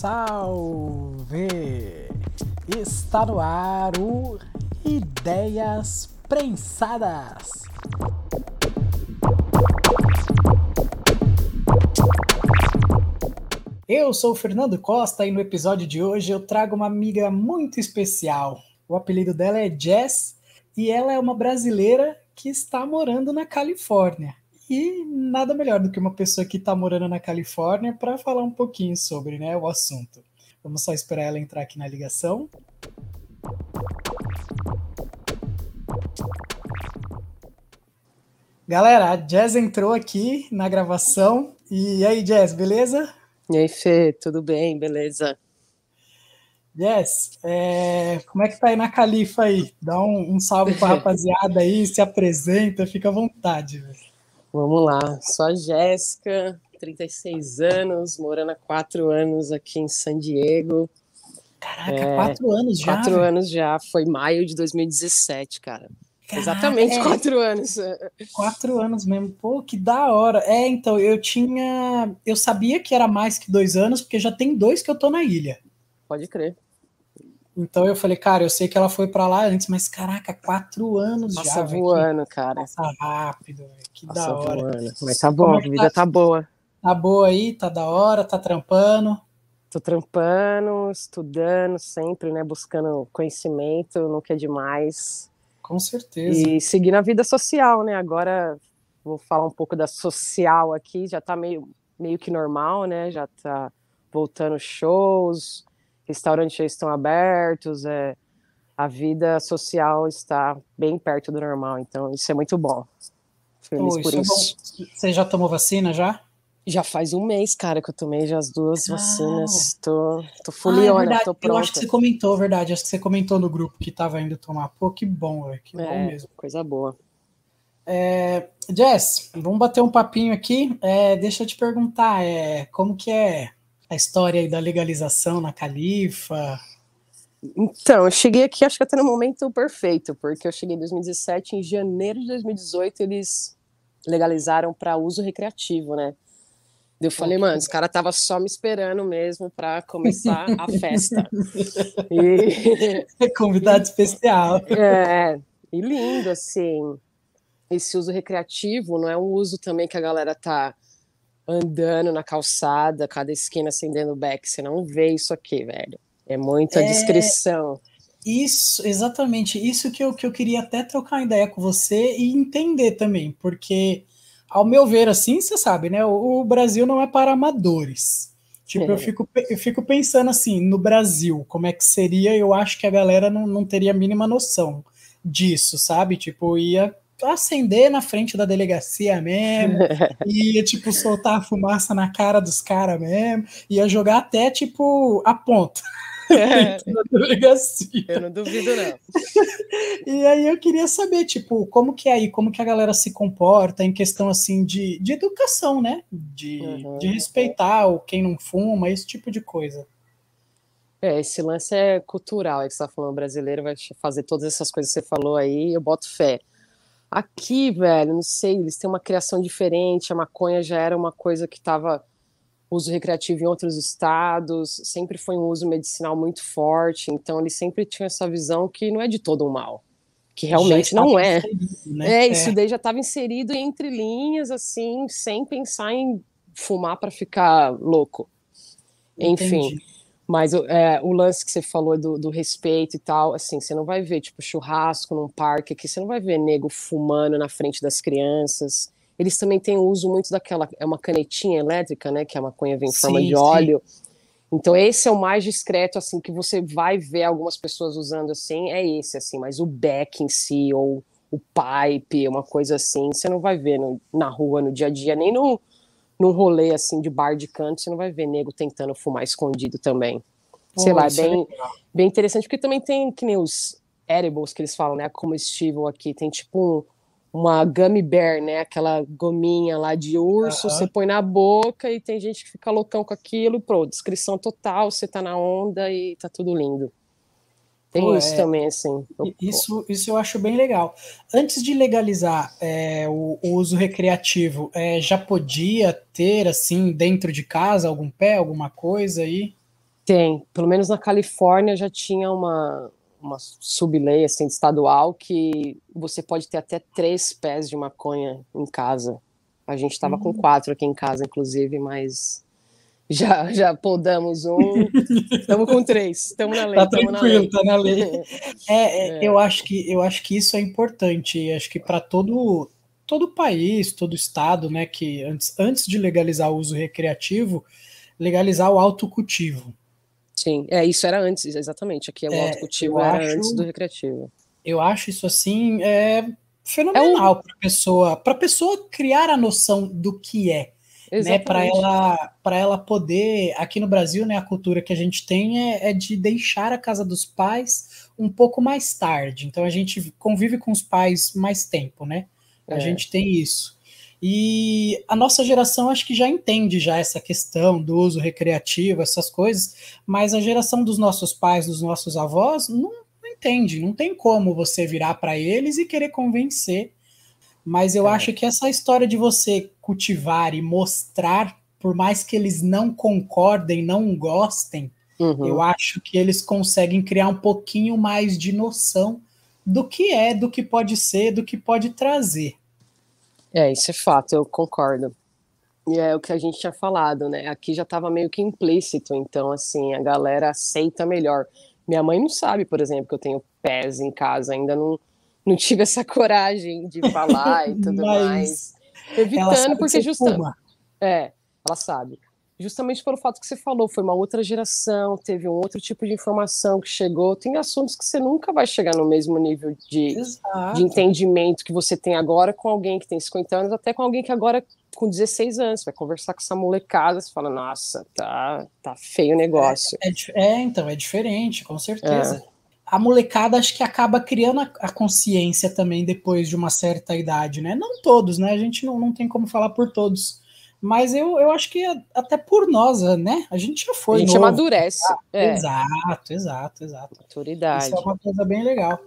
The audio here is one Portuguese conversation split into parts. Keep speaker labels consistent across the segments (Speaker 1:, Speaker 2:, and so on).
Speaker 1: salve! Está no ar o Ideias Prensadas. Eu sou o Fernando Costa e no episódio de hoje eu trago uma amiga muito especial. O apelido dela é Jess e ela é uma brasileira que está morando na Califórnia. E nada melhor do que uma pessoa que está morando na Califórnia para falar um pouquinho sobre né, o assunto. Vamos só esperar ela entrar aqui na ligação. Galera, a Jazz entrou aqui na gravação. E aí, Jazz, beleza?
Speaker 2: E aí, Fê, tudo bem? Beleza?
Speaker 1: Yes, é, como é que tá aí na Califa aí? Dá um, um salve pra rapaziada aí, se apresenta, fica à vontade. Véio.
Speaker 2: Vamos lá, sou a Jéssica, 36 anos, morando há quatro anos aqui em San Diego.
Speaker 1: Caraca, é, quatro anos já?
Speaker 2: Quatro anos já, foi maio de 2017, cara. Caraca, Exatamente é, quatro anos.
Speaker 1: Quatro anos mesmo, pô, que da hora. É, então, eu tinha. Eu sabia que era mais que dois anos, porque já tem dois que eu tô na ilha.
Speaker 2: Pode crer.
Speaker 1: Então eu falei, cara, eu sei que ela foi para lá antes, mas caraca, quatro anos
Speaker 2: Passa
Speaker 1: já.
Speaker 2: Passa voando, véio, cara.
Speaker 1: Passa rápido, véio, que Passa da hora.
Speaker 2: Voando. Mas tá bom, é a vida tá, tá boa.
Speaker 1: Tá boa aí, tá da hora, tá trampando.
Speaker 2: Tô trampando, estudando sempre, né? Buscando conhecimento, não quer demais.
Speaker 1: Com certeza.
Speaker 2: E seguindo a vida social, né? Agora vou falar um pouco da social aqui, já tá meio, meio que normal, né? Já tá voltando shows, restaurantes já estão abertos, é, a vida social está bem perto do normal, então isso é muito bom.
Speaker 1: Feliz oh, por isso. É Você já tomou vacina já?
Speaker 2: Já faz um mês, cara, que eu tomei já as duas ah. vacinas. Tô, tô fuliona, ah, é tô pronta.
Speaker 1: Eu acho que você comentou, verdade. Acho que você comentou no grupo que tava indo tomar. Pô, que bom, velho. Que é, bom mesmo.
Speaker 2: Coisa boa.
Speaker 1: É, Jess, vamos bater um papinho aqui. É, deixa eu te perguntar, é, como que é a história aí da legalização na Califa?
Speaker 2: Então, eu cheguei aqui, acho que até no momento perfeito, porque eu cheguei em 2017, em janeiro de 2018 eles legalizaram para uso recreativo, né? Eu falei, mano, os caras tava só me esperando mesmo para começar a festa.
Speaker 1: e... Convidado especial.
Speaker 2: É, e lindo, assim. Esse uso recreativo não é um uso também que a galera tá andando na calçada, cada esquina acendendo o beck. Você não vê isso aqui, velho. É muita é... descrição.
Speaker 1: Isso, exatamente. Isso que eu, que eu queria até trocar ideia com você e entender também, porque, ao meu ver, assim, você sabe, né? O, o Brasil não é para amadores. Tipo, é. eu, fico, eu fico pensando assim, no Brasil, como é que seria? Eu acho que a galera não, não teria a mínima noção disso, sabe? Tipo, ia acender na frente da delegacia mesmo, ia, tipo, soltar a fumaça na cara dos caras mesmo, ia jogar até, tipo, a ponta. É.
Speaker 2: delegacia. Eu não duvido, não.
Speaker 1: e aí eu queria saber, tipo, como que é aí, como que a galera se comporta em questão, assim, de, de educação, né? De, uhum. de respeitar o quem não fuma, esse tipo de coisa.
Speaker 2: É, esse lance é cultural, é que você tá falando, brasileiro vai fazer todas essas coisas que você falou aí, eu boto fé. Aqui, velho, não sei, eles têm uma criação diferente. A maconha já era uma coisa que estava uso recreativo em outros estados, sempre foi um uso medicinal muito forte. Então, eles sempre tinham essa visão que não é de todo um mal, que realmente não é. Né? É, isso é. daí já estava inserido entre linhas, assim, sem pensar em fumar para ficar louco. Entendi. Mas é, o lance que você falou do, do, respeito e tal, assim, você não vai ver, tipo, churrasco num parque aqui, você não vai ver nego fumando na frente das crianças. Eles também têm o uso muito daquela, é uma canetinha elétrica, né, que a maconha vem em sim, forma de óleo. Então esse é o mais discreto, assim, que você vai ver algumas pessoas usando, assim, é esse, assim, mas o beck em si, ou o pipe, uma coisa assim, você não vai ver no, na rua, no dia a dia, nem no, num rolê assim de bar de canto, você não vai ver nego tentando fumar escondido também. Sei lá, é bem, bem interessante, porque também tem que nem os edibles que eles falam, né? Comestível aqui, tem tipo um, uma gummy bear, né? Aquela gominha lá de urso, você põe na boca e tem gente que fica loucão com aquilo, pronto, descrição total, você tá na onda e tá tudo lindo. Tem Pô, isso é, também, assim.
Speaker 1: Isso, isso eu acho bem legal. Antes de legalizar é, o, o, uso recreativo, é, já podia ter, assim, dentro de casa, algum pé, alguma coisa aí?
Speaker 2: Tem, pelo menos na Califórnia já tinha uma, uma sublei assim, estadual que você pode ter até três pés de maconha em casa. A gente estava uhum. com quatro aqui em casa, inclusive, mas já, já podamos um. Estamos com três. Estamos na lei.
Speaker 1: Tá tranquilo, está na lei. É, é, é, Eu, acho que, eu acho que isso é importante. Acho que para todo todo país, todo estado, né, que antes, antes de legalizar o uso recreativo, legalizar o autocultivo.
Speaker 2: Sim, é, isso era antes, exatamente. Aqui é o é, autocultivo era acho, antes do recreativo.
Speaker 1: Eu acho isso assim é fenomenal é um... para pessoa, para pessoa criar a noção do que é né, para ela para ela poder aqui no Brasil né a cultura que a gente tem é, é, de deixar a casa dos pais um pouco mais tarde. Então a gente convive com os pais mais tempo né? A é. gente tem isso. E a nossa geração acho que já entende já essa questão do uso recreativo essas coisas mas a geração dos nossos pais dos nossos avós não, não entende. Não tem como você virar para eles e querer convencer mas eu é. acho que essa história de você cultivar e mostrar, por mais que eles não concordem, não gostem, uhum. eu acho que eles conseguem criar um pouquinho mais de noção do que é, do que pode ser, do que pode trazer.
Speaker 2: É, isso é fato, eu concordo. E é o que a gente tinha falado, né? Aqui já estava meio que implícito, então, assim, a galera aceita melhor. Minha mãe não sabe, por exemplo, que eu tenho pés em casa, ainda não, não tive essa coragem de falar e tudo mais. Evitando, porque justamente. É, ela sabe. Justamente pelo fato que você falou, foi uma outra geração, teve um outro tipo de informação que chegou. Tem assuntos que você nunca vai chegar no mesmo nível de, de entendimento que você tem agora com alguém que tem 50 anos, até com alguém que agora com 16 anos, vai conversar com essa molecada, você fala, nossa, tá, tá feio o negócio.
Speaker 1: É, é, é então, é diferente, com certeza. É a molecada acho que acaba criando a, a, consciência também depois de uma certa idade, né? Não todos, né? A gente não, não tem como falar por todos. Mas eu, eu acho que até por nós, né? A gente já foi.
Speaker 2: A gente novo. amadurece.
Speaker 1: Ah, é. Exato, exato, exato.
Speaker 2: Maturidade.
Speaker 1: Isso é uma coisa bem legal.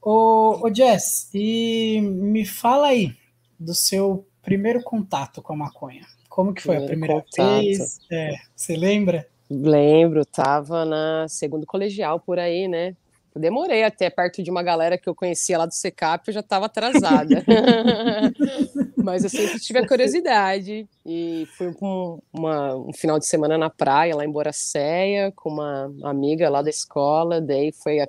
Speaker 1: Ô, ô Jess, e me fala aí do seu primeiro contato com a maconha. Como que foi primeiro a primeira contato. vez? É, você lembra?
Speaker 2: Lembro, tava na segundo colegial por aí, né? Demorei até perto de uma galera que eu conhecia lá do Secap, eu já estava atrasada. Mas eu sempre tive a curiosidade e fui com uma, um final de semana na praia, lá em Boracéia, com uma amiga lá da escola, daí foi a,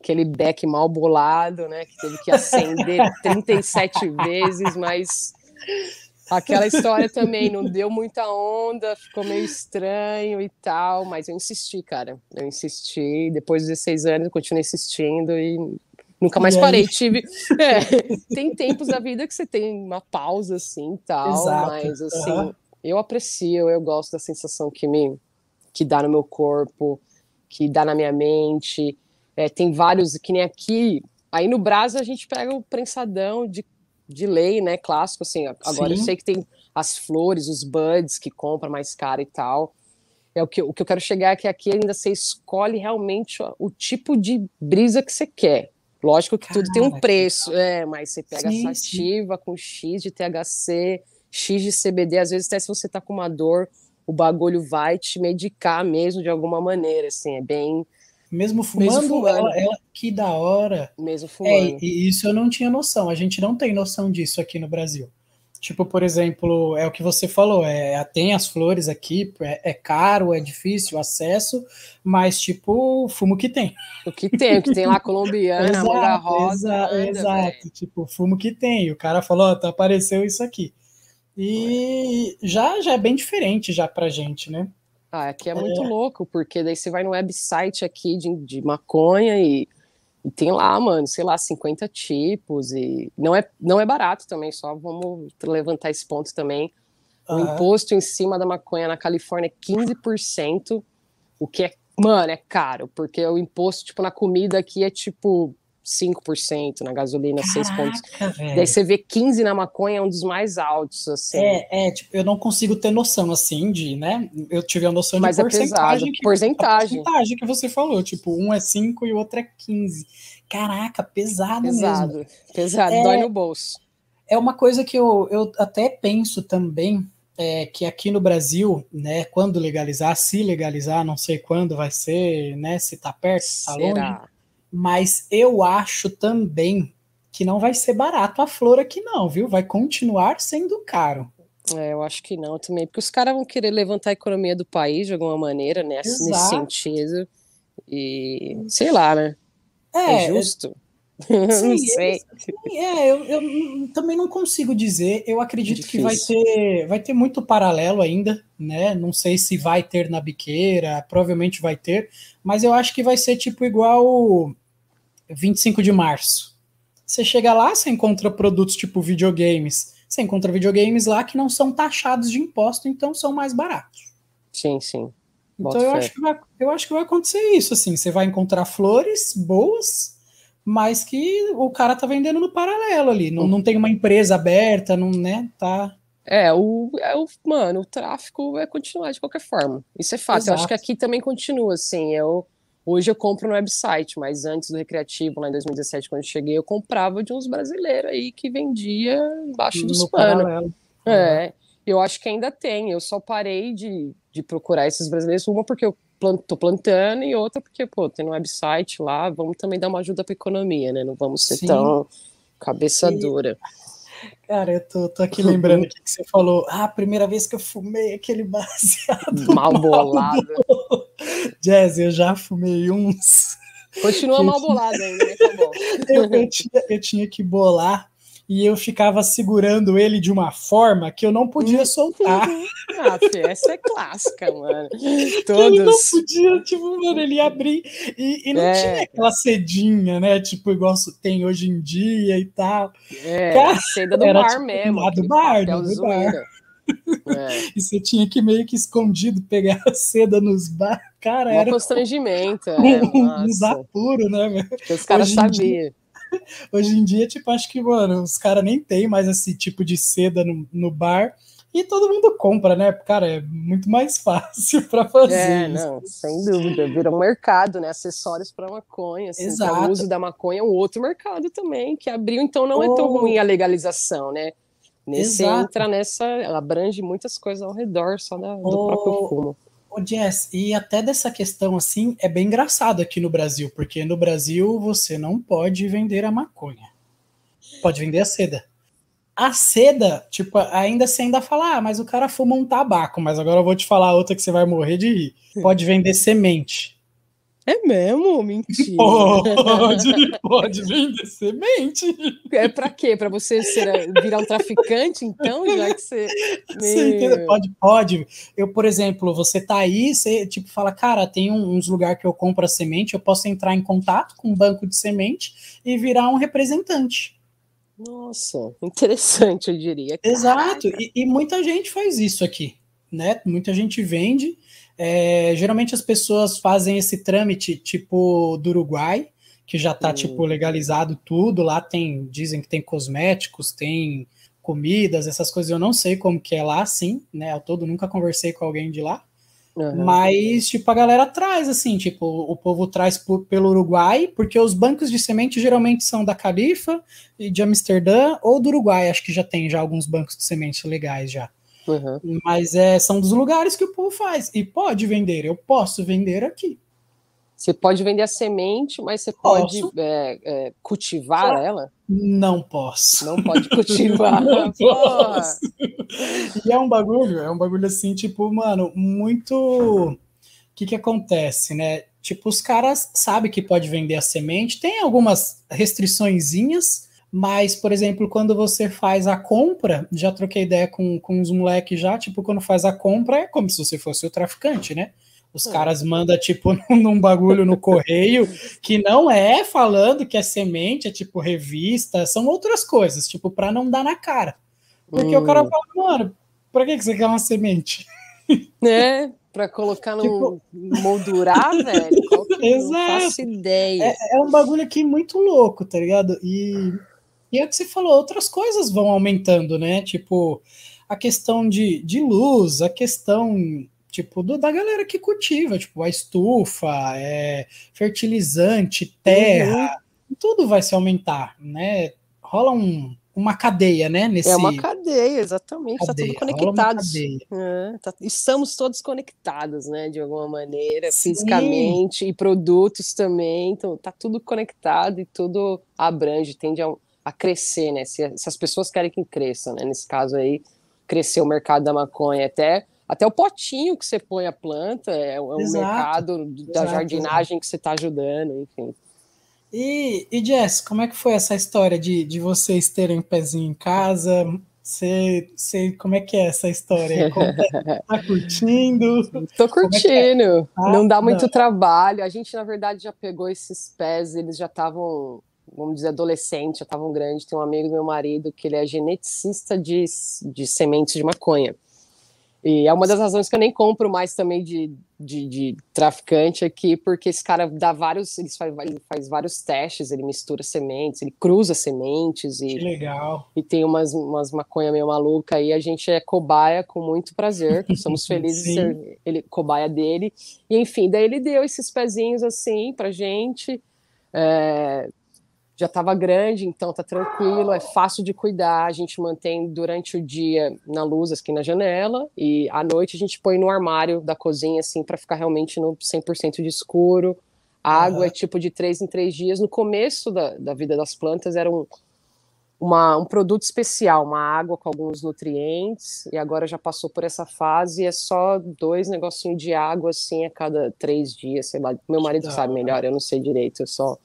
Speaker 2: aquele beck mal bolado, né, que teve que acender 37 vezes, mas Aquela história também não deu muita onda, ficou meio estranho e tal, mas eu insisti, cara. Eu insisti, depois de 16 anos eu continuei insistindo e nunca mais parei. Tive. É, tem tempos da vida que você tem uma pausa assim tal, Exato. mas assim, uhum. eu aprecio, eu gosto da sensação que me que dá no meu corpo, que dá na minha mente. É, tem vários, que nem aqui. Aí no Brasil a gente pega o prensadão de de lei, né, clássico, assim, agora Sim. eu sei que tem as flores, os buds que compra mais caro e tal, é o que, o que eu quero chegar é que aqui ainda você escolhe realmente o, tipo de brisa que você quer, lógico que tudo tem um preço, é, mas você pega sim, sativa com X de THC, X de CBD, às vezes até se você tá com uma dor, o bagulho vai te medicar mesmo de alguma maneira, assim, é bem
Speaker 1: mesmo fumando, Mesmo fumando. Ela, ela, que da hora.
Speaker 2: Mesmo é, fumando.
Speaker 1: É, e isso eu não tinha noção. A gente não tem noção disso aqui no Brasil. Tipo, por exemplo, é o que você falou, é, tem as flores aqui, é, é caro, é difícil o acesso, mas tipo, fumo que tem.
Speaker 2: O que tem, o que tem lá colombiana, exato, manga rosa.
Speaker 1: Exa anda, exato, véio. tipo, fumo que tem. O cara falou, ó, tá, apareceu isso aqui. E já, já é bem diferente já pra gente, né?
Speaker 2: Ah, aqui é muito é. louco, porque daí você vai no website aqui de, de maconha e, e, tem lá, mano, sei lá, 50 tipos e não é, não é barato também, só vamos levantar esse ponto também. O uhum. imposto em cima da maconha na Califórnia é 15%, o que é, mano, é caro, porque o imposto, tipo, na comida aqui é tipo 5%, na gasolina Caraca, 6 pontos. Véio. Daí você vê 15 na maconha, é um dos mais altos, assim.
Speaker 1: É, é, tipo, eu não consigo ter noção, assim, de, né? Eu tive a noção Mas de
Speaker 2: é porcentagem. Que, porcentagem.
Speaker 1: porcentagem que você falou, tipo, um é 5 e o outro é 15. Caraca, pesado, pesado mesmo.
Speaker 2: Pesado, é, dói no bolso.
Speaker 1: É uma coisa que eu, eu até penso também, é que aqui no Brasil, né, quando legalizar, se legalizar, não sei quando vai ser, né, se tá perto, se tá Será? longe, mas eu acho também que não vai ser barato a flor aqui não, viu? Vai continuar sendo caro.
Speaker 2: É, eu acho que não também, porque os caras vão querer levantar a economia do país de alguma maneira, né, nesse sentido. E sei lá, né? É, é justo. Sim, não sei.
Speaker 1: é, eu, eu, também não consigo dizer. Eu acredito Difícil. que vai ter, vai ter muito paralelo ainda, né? Não sei se vai ter na biqueira, provavelmente vai ter, mas eu acho que vai ser tipo igual 25 de março. Você chega lá, você encontra produtos tipo videogames. Você encontra videogames lá que não são taxados de imposto, então são mais baratos.
Speaker 2: Sim, sim.
Speaker 1: Então eu acho, que vai, eu acho que vai acontecer isso, assim. Você vai encontrar flores boas, mas que o cara tá vendendo no paralelo ali. Não, não tem uma empresa aberta, não, né? Tá.
Speaker 2: É, o, é o mano, o tráfico vai continuar de qualquer forma. Isso é fato. Exato. Eu acho que aqui também continua, assim. Eu, hoje eu compro no website, mas antes do recreativo, lá em 2017, quando eu cheguei, eu comprava de uns brasileiros aí que vendia embaixo dos panos. É, eu acho que ainda tem. Eu só parei de, de procurar esses brasileiros, uma porque eu tô plantando e outra porque, pô, tem um website lá, vamos também dar uma ajuda para economia, né? Não vamos ser Sim. tão cabeça dura.
Speaker 1: Cara, eu tô, tô aqui lembrando que você falou, ah, a primeira vez que eu fumei aquele baseado
Speaker 2: mal bolado.
Speaker 1: Jazz, eu já fumei uns.
Speaker 2: Continua mal bolado ainda, né? Tá bom.
Speaker 1: eu, eu, tinha, eu tinha que bolar e eu ficava segurando ele de uma forma que eu não podia uhum. soltar.
Speaker 2: ah, essa é clássica, mano. Todos. Eu
Speaker 1: não podia, tipo, mano, ele ia abrir e, e não é. tinha aquela cedinha, né? Tipo, igual tem hoje em dia e tal.
Speaker 2: É, Cara, seda do bar tipo, mesmo.
Speaker 1: Lá do bar, do bar. É. E você tinha que meio que escondido pegar a seda nos bar. Cara, um era
Speaker 2: constrangimento.
Speaker 1: Um, é, um, uns apuros, né, velho?
Speaker 2: Os caras sabiam.
Speaker 1: Hoje em dia, tipo, acho que, mano, os caras nem tem mais esse tipo de seda no, no bar e todo mundo compra, né? Cara, é muito mais fácil para fazer. É,
Speaker 2: isso. não, sem dúvida. Vira um mercado, né? Acessórios para maconha. Assim, Exato. O uso da maconha é um outro mercado também, que abriu, então não oh. é tão ruim a legalização, né? Nesse Exato. entra nessa, ela abrange muitas coisas ao redor só da, do oh. próprio fumo.
Speaker 1: Ô, Jess, e até dessa questão assim, é bem engraçado aqui no Brasil, porque no Brasil você não pode vender a maconha. Pode vender a seda. A seda, tipo, ainda você ainda fala, ah, mas o cara fuma um tabaco, mas agora eu vou te falar outra que você vai morrer de rir. Pode vender semente.
Speaker 2: É mesmo? Mentira.
Speaker 1: Pode, pode vender semente.
Speaker 2: É para quê? Para você ser, virar um traficante, então, já que você.
Speaker 1: Meu... Pode, pode. Eu, por exemplo, você tá aí, você tipo fala, cara, tem uns lugares que eu compro a semente, eu posso entrar em contato com um banco de semente e virar um representante.
Speaker 2: Nossa, interessante, eu diria.
Speaker 1: Exato, e, e muita gente faz isso aqui, né? Muita gente vende é, geralmente as pessoas fazem esse trâmite tipo do Uruguai, que já está tipo legalizado tudo. Lá tem, dizem que tem cosméticos, tem comidas, essas coisas. Eu não sei como que é lá, sim, né? Ao todo nunca conversei com alguém de lá. Uhum. Mas, tipo, a galera traz, assim, tipo, o povo traz por, pelo Uruguai, porque os bancos de semente geralmente são da Califa e de Amsterdã ou do Uruguai, acho que já tem já alguns bancos de semente legais já. Uhum. Mas é, são dos lugares que o povo faz. E pode vender, eu posso vender aqui.
Speaker 2: Você pode vender a semente, mas você pode é, é, cultivar ela?
Speaker 1: Não posso.
Speaker 2: Não pode cultivar.
Speaker 1: Não posso. E é um bagulho, é um bagulho assim, tipo, mano, muito. O que que acontece, né? Tipo, os caras sabem que pode vender a semente, tem algumas restriçõezinhas, mas, por exemplo, quando você faz a compra, já troquei ideia com, com uns moleques já, tipo, quando faz a compra é como se você fosse o traficante, né? Os é. caras mandam, tipo, num bagulho no correio que não é falando que é semente, é tipo revista, são outras coisas, tipo, para não dar na cara. Porque hum. o cara hum. fala, mano, pra que você quer uma semente?
Speaker 2: É, para colocar no tipo... moldurar, velho. Exato. Não faço ideia.
Speaker 1: É, é um bagulho aqui muito louco, tá ligado? E e é o que você falou, outras coisas vão aumentando, né? Tipo, a questão de, de luz, a questão tipo do, da galera que cultiva, tipo a estufa, é, fertilizante, terra, uhum. tudo vai se aumentar, né? Rola um, uma cadeia, né?
Speaker 2: Nesse... É uma cadeia, exatamente. Está tudo conectado. É, tá... Estamos todos conectados, né? De alguma maneira, Sim. fisicamente, e produtos também. Então, tá tudo conectado e tudo abrange, tende a, a crescer, né? Se, se, as pessoas querem que cresça, né? Nesse caso aí, crescer o mercado da maconha até. Até o potinho que você põe a planta é, é um mercado da Exato. jardinagem que você está ajudando, enfim.
Speaker 1: E, e Jess, como é que foi essa história de, de vocês terem um pezinho em casa? Você, você, como é que é essa história? Tá, tá curtindo?
Speaker 2: Tô curtindo. É é? ah, não dá muito não. trabalho. A gente, na verdade, já pegou esses pés, eles já estavam, vamos dizer, adolescentes, já estavam grandes. Tem um amigo do meu marido que ele é geneticista de, de sementes de maconha. E é uma das razões que eu nem compro mais também de, de, de traficante aqui, porque esse cara dá vários, ele faz, ele faz, vários testes, ele mistura sementes, ele cruza sementes e.
Speaker 1: Que legal.
Speaker 2: E tem umas, umas maconha meio maluca aí, a gente é cobaia com muito prazer, somos felizes de ser ele, cobaia dele. E enfim, daí ele deu esses pezinhos assim pra gente. É, já estava grande, então tá tranquilo, é fácil de cuidar. A gente mantém durante o dia na luz aqui na janela e à noite a gente põe no armário da cozinha assim para ficar realmente no 100% de escuro. A água uhum. é tipo de três em três dias. No começo da, da vida das plantas era um, uma, um produto especial, uma água com alguns nutrientes, e agora já passou por essa fase, é só dois negocinhos de água assim a cada três dias, sei lá. Meu marido sabe melhor, eu não sei direito, eu só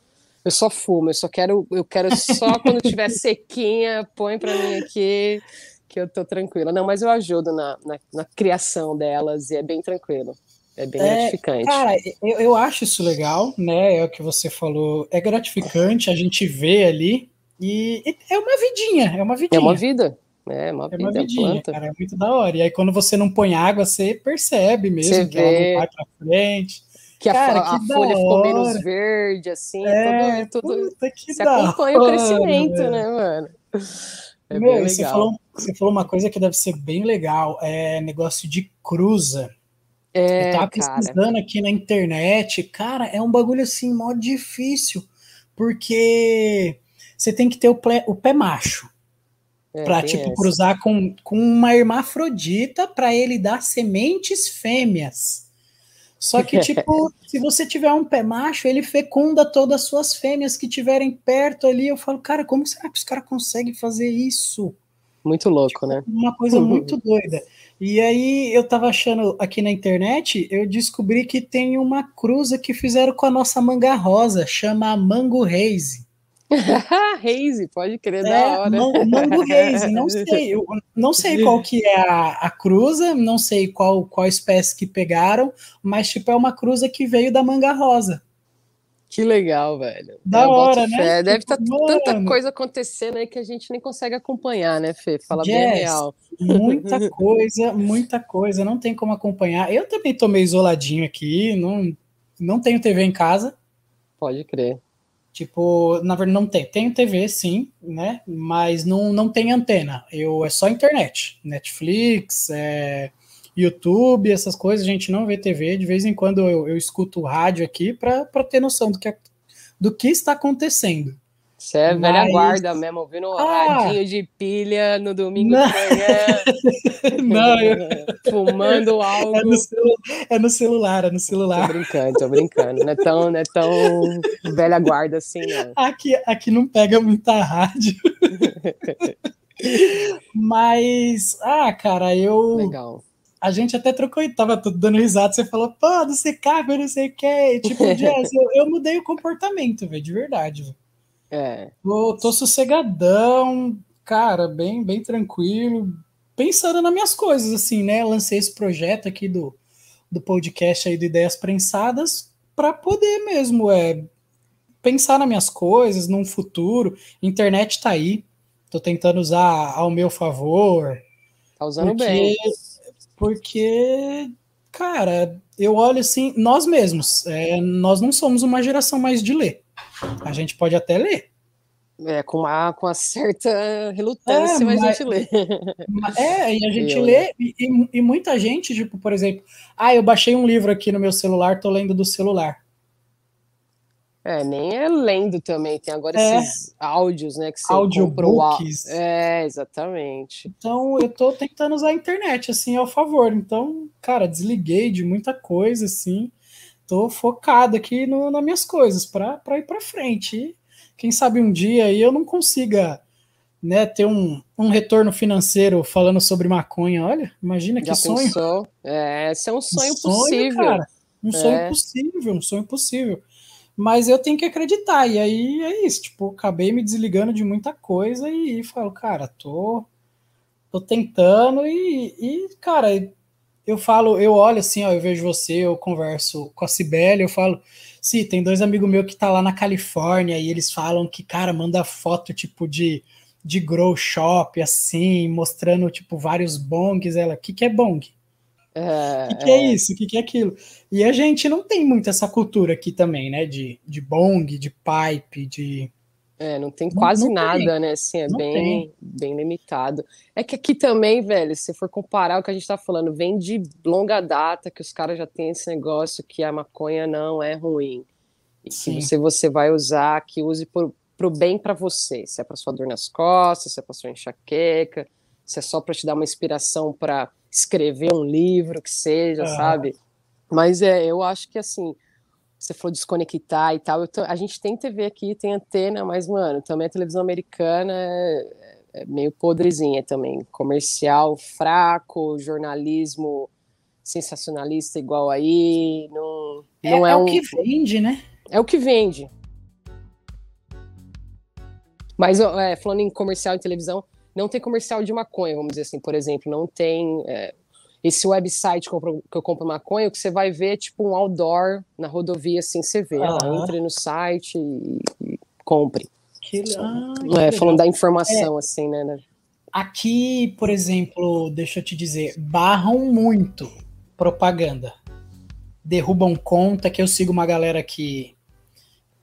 Speaker 2: eu só fumo, eu só quero, eu quero só quando tiver sequinha, põe para mim aqui, que eu tô tranquila. Não, mas eu ajudo na, na, na criação delas e é bem tranquilo. É bem é, gratificante.
Speaker 1: Cara, eu, eu acho isso legal, né? É o que você falou. É gratificante, a gente vê ali. E, e é uma vidinha, é uma vidinha.
Speaker 2: É uma vida. É uma, é uma vida, vidinha,
Speaker 1: planta. cara, é muito da hora. E aí, quando você não põe água, você percebe mesmo você que vê. ela não vai pra frente
Speaker 2: que Cara, a, a folha ficou menos verde, assim, é, tudo, tudo você acompanha hora, o crescimento, velho. né, mano?
Speaker 1: É Meu, você, falou, você falou uma coisa que deve ser bem legal, é negócio de cruza. É, eu tava pesquisando cara. aqui na internet, cara, é um bagulho assim, mó difícil, porque você tem que ter o, ple, o pé macho. É, para tipo essa. cruzar com, com uma hermafrodita para ele dar sementes fêmeas. Só que, tipo, se você tiver um pé macho, ele fecunda todas as suas fêmeas que tiverem perto ali. Eu falo, cara, como será que os caras conseguem fazer isso?
Speaker 2: Muito louco, tipo, né?
Speaker 1: Uma coisa muito doida. E aí eu tava achando aqui na internet, eu descobri que tem uma cruza que fizeram com a nossa manga rosa, chama Mango Haze.
Speaker 2: Reise, pode crer, é, da hora.
Speaker 1: Mango Reise, não sei, eu não sei qual que é a, a cruza, não sei qual, qual espécie que pegaram, mas tipo é uma cruza que veio da manga rosa.
Speaker 2: Que legal, velho.
Speaker 1: Da eu hora, né?
Speaker 2: Deve estar tipo, tá tanta coisa acontecendo aí que a gente nem consegue acompanhar, né, Fê? Fala yes, bem real.
Speaker 1: Muita coisa, muita coisa, não tem como acompanhar. Eu também tô meio isoladinho aqui, não, não tenho TV em casa.
Speaker 2: Pode crer.
Speaker 1: Tipo, na verdade não tem. Tem TV, sim, né? Mas não, não tem antena. Eu é só internet. Netflix, é, YouTube, essas coisas, a gente não vê TV. De vez em quando eu, eu escuto rádio aqui para ter noção do que, do que está acontecendo.
Speaker 2: Você é Mas... velha guarda mesmo, ouvindo ah, radinho de pilha no domingo não. de manhã. não, eu... Fumando algo.
Speaker 1: É no, celu... é no, celular, é no celular.
Speaker 2: Tô brincando, tô brincando. Não é tão, não é tão velha guarda assim, não.
Speaker 1: Aqui, aqui não pega muita rádio. Mas, ah, cara, eu.
Speaker 2: Legal.
Speaker 1: A gente até trocou e tava tudo dando risada. Você falou, pô, não sei cabe, não sei o que. Tipo, Jazz, eu, eu mudei o comportamento, velho, de verdade, velho.
Speaker 2: É.
Speaker 1: Tô, tô sossegadão, cara, bem, bem tranquilo, pensando nas minhas coisas, assim, né? Lancei esse projeto aqui do, do podcast aí do Ideias Prensadas para poder mesmo é, pensar nas minhas coisas, num futuro. Internet tá aí, tô tentando usar ao meu favor.
Speaker 2: Tá usando porque, bem.
Speaker 1: Porque, cara, eu olho assim, nós mesmos, é, nós não somos uma geração mais de ler. A gente pode até ler.
Speaker 2: É, com uma, com uma certa relutância, é, mas, a gente lê.
Speaker 1: É, e a gente eu, lê, e, e, muita gente, tipo, por exemplo, ah, eu baixei um livro aqui no meu celular, tô lendo do celular.
Speaker 2: É, nem é lendo também, tem agora é. esses áudios, né? Que você Audiobooks. O... É, exatamente.
Speaker 1: Então, eu tô tentando usar a internet, assim, ao favor. Então, cara, desliguei de muita coisa, assim. Tô focado aqui no, nas minhas coisas para ir para frente. E quem sabe um dia aí eu não consiga né, ter um, um retorno financeiro falando sobre maconha. Olha, imagina Já que sonho. Pensou?
Speaker 2: É, esse é um sonho, um sonho possível. Cara.
Speaker 1: Um é. sonho possível, um sonho possível mas eu tenho que acreditar. E aí é isso, tipo, acabei me desligando de muita coisa e, e falo, cara, tô, tô tentando e, e, cara, eu falo, eu olho assim, ó, eu vejo você, eu converso com a Cibele, eu falo, sim, tem dois amigos meus que tá lá na Califórnia e eles falam que, cara, manda foto, tipo, de, de grow shop, assim, mostrando, tipo, vários bongs, ela, o que que é bong?
Speaker 2: É,
Speaker 1: o que, que é. é. isso? O que, que é aquilo? E a gente não tem muito essa cultura aqui também, né? De, de bong, de pipe, de.
Speaker 2: É, não tem quase não, não nada, tem. né? Assim, é bem, bem limitado. É que aqui também, velho, se for comparar o que a gente tá falando, vem de longa data que os caras já têm esse negócio que a maconha não é ruim. E Sim. se você vai usar, que use por, pro bem para você. Se é para sua dor nas costas, se é para sua enxaqueca, se é só para te dar uma inspiração para escrever um livro, que seja, sabe? Mas é, eu acho que assim, você falou desconectar e tal. Tô, a gente tem TV aqui, tem antena, mas, mano, também a televisão americana é, é meio podrezinha também. Comercial fraco, jornalismo sensacionalista igual aí. Não, é, não é,
Speaker 1: é
Speaker 2: um...
Speaker 1: o que vende, né?
Speaker 2: É o que vende. Mas, é, falando em comercial e televisão, não tem comercial de maconha, vamos dizer assim, por exemplo, não tem é, esse website que eu, compro, que eu compro maconha, que você vai ver tipo um outdoor na rodovia, assim, você vê, ah. entre no site e, e compre.
Speaker 1: Que, ah,
Speaker 2: é, falando da informação, é, assim, né, né?
Speaker 1: Aqui, por exemplo, deixa eu te dizer, barram muito propaganda. Derrubam conta, que eu sigo uma galera que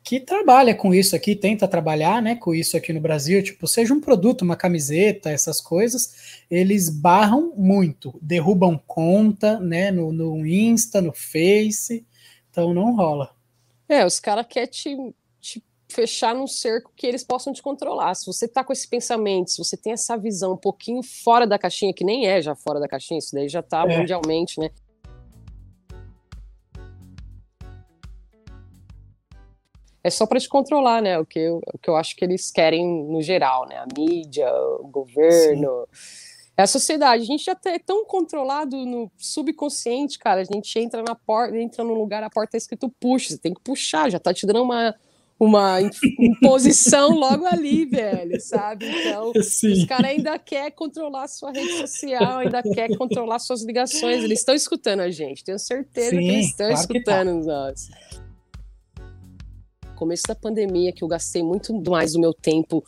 Speaker 1: que trabalha com isso aqui, tenta trabalhar, né, com isso aqui no Brasil, tipo, seja um produto, uma camiseta, essas coisas, eles barram muito, derrubam conta, né, no, no Insta, no Face, então não rola.
Speaker 2: É, os caras querem te, te fechar num cerco que eles possam te controlar. Se você tá com esse pensamento, se você tem essa visão um pouquinho fora da caixinha, que nem é já fora da caixinha, isso daí já tá é. mundialmente, né? É só para te controlar, né? O que, eu, o que eu acho que eles querem no geral, né? A mídia, o governo. Sim. É a sociedade, a gente já tá, é tão controlado no subconsciente, cara. A gente entra na porta, entra num lugar, a porta tá escrito puxa, você tem que puxar, já tá te dando uma, uma imposição logo ali, velho, sabe? Então, Sim. os caras ainda querem controlar a sua rede social, ainda quer controlar suas ligações. Eles estão escutando a gente, tenho certeza Sim, que eles estão claro escutando tá. nós começo da pandemia, que eu gastei muito mais do meu tempo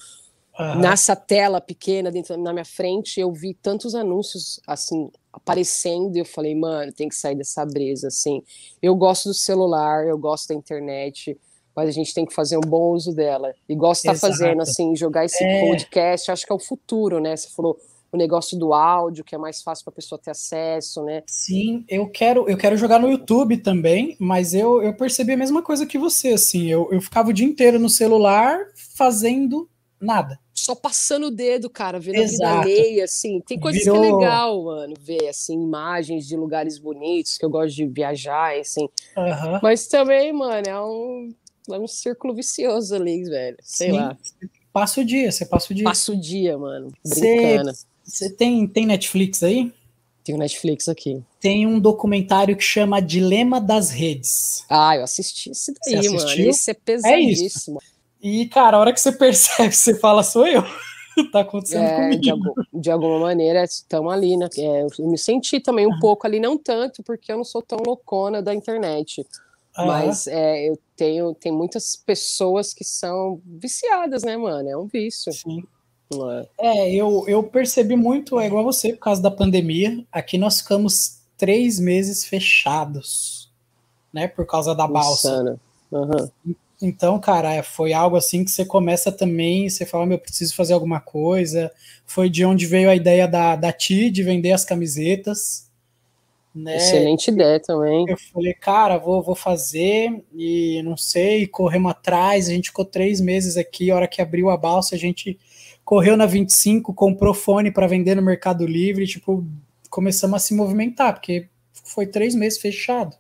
Speaker 2: uhum. nessa tela pequena dentro na minha frente, eu vi tantos anúncios assim aparecendo e eu falei, mano, tem que sair dessa brisa assim. Eu gosto do celular, eu gosto da internet, mas a gente tem que fazer um bom uso dela. Igual você está fazendo assim, jogar esse é. podcast, acho que é o futuro, né? Você falou o negócio do áudio, que é mais fácil para a pessoa ter acesso, né?
Speaker 1: Sim, eu quero, eu quero jogar no YouTube também, mas eu, eu percebi a mesma coisa que você, assim, eu, eu ficava o dia inteiro no celular fazendo nada.
Speaker 2: Só passando o dedo, cara, vendo Exato. a vida alheia, assim. Tem coisas Virou... que é legal, mano, ver, assim, imagens de lugares bonitos, que eu gosto de viajar, assim. Uhum. Mas também, mano, é um, é um círculo vicioso ali, velho. Sei Sim. lá.
Speaker 1: Passa o dia, você passa o dia.
Speaker 2: Passa o dia, mano. Brincando.
Speaker 1: Você tem, tem Netflix aí?
Speaker 2: Tenho Netflix aqui.
Speaker 1: Tem um documentário que chama Dilema das Redes.
Speaker 2: Ah, eu assisti esse daí, mano. Esse é pesadíssimo. É
Speaker 1: e, cara, a hora que você percebe, você fala, sou eu. tá acontecendo é, comigo.
Speaker 2: De, algum, de, alguma maneira, estamos ali, né? É, eu me senti também um pouco ali, não tanto, porque eu não sou tão loucona da internet. Mas é, eu tenho tem muitas pessoas que são viciadas, né, mano? É um vício.
Speaker 1: Sim. É, eu, eu percebi muito, é igual você, por causa da pandemia. Aqui nós ficamos três meses fechados, né? Por causa da balsa.
Speaker 2: Uhum.
Speaker 1: Então, cara, é, foi algo assim que você começa também, você fala, meu, preciso fazer alguma coisa. Foi de onde veio a ideia da, da Ti de vender as camisetas,
Speaker 2: Né? Excelente ideia também.
Speaker 1: Eu falei, cara, vou, vou fazer e não sei, corremos atrás. A gente ficou três meses aqui. A hora que abriu a balsa, a gente correu na 25, comprou fone para vender no Mercado Livre. Tipo, começamos a se movimentar, porque foi três meses fechado.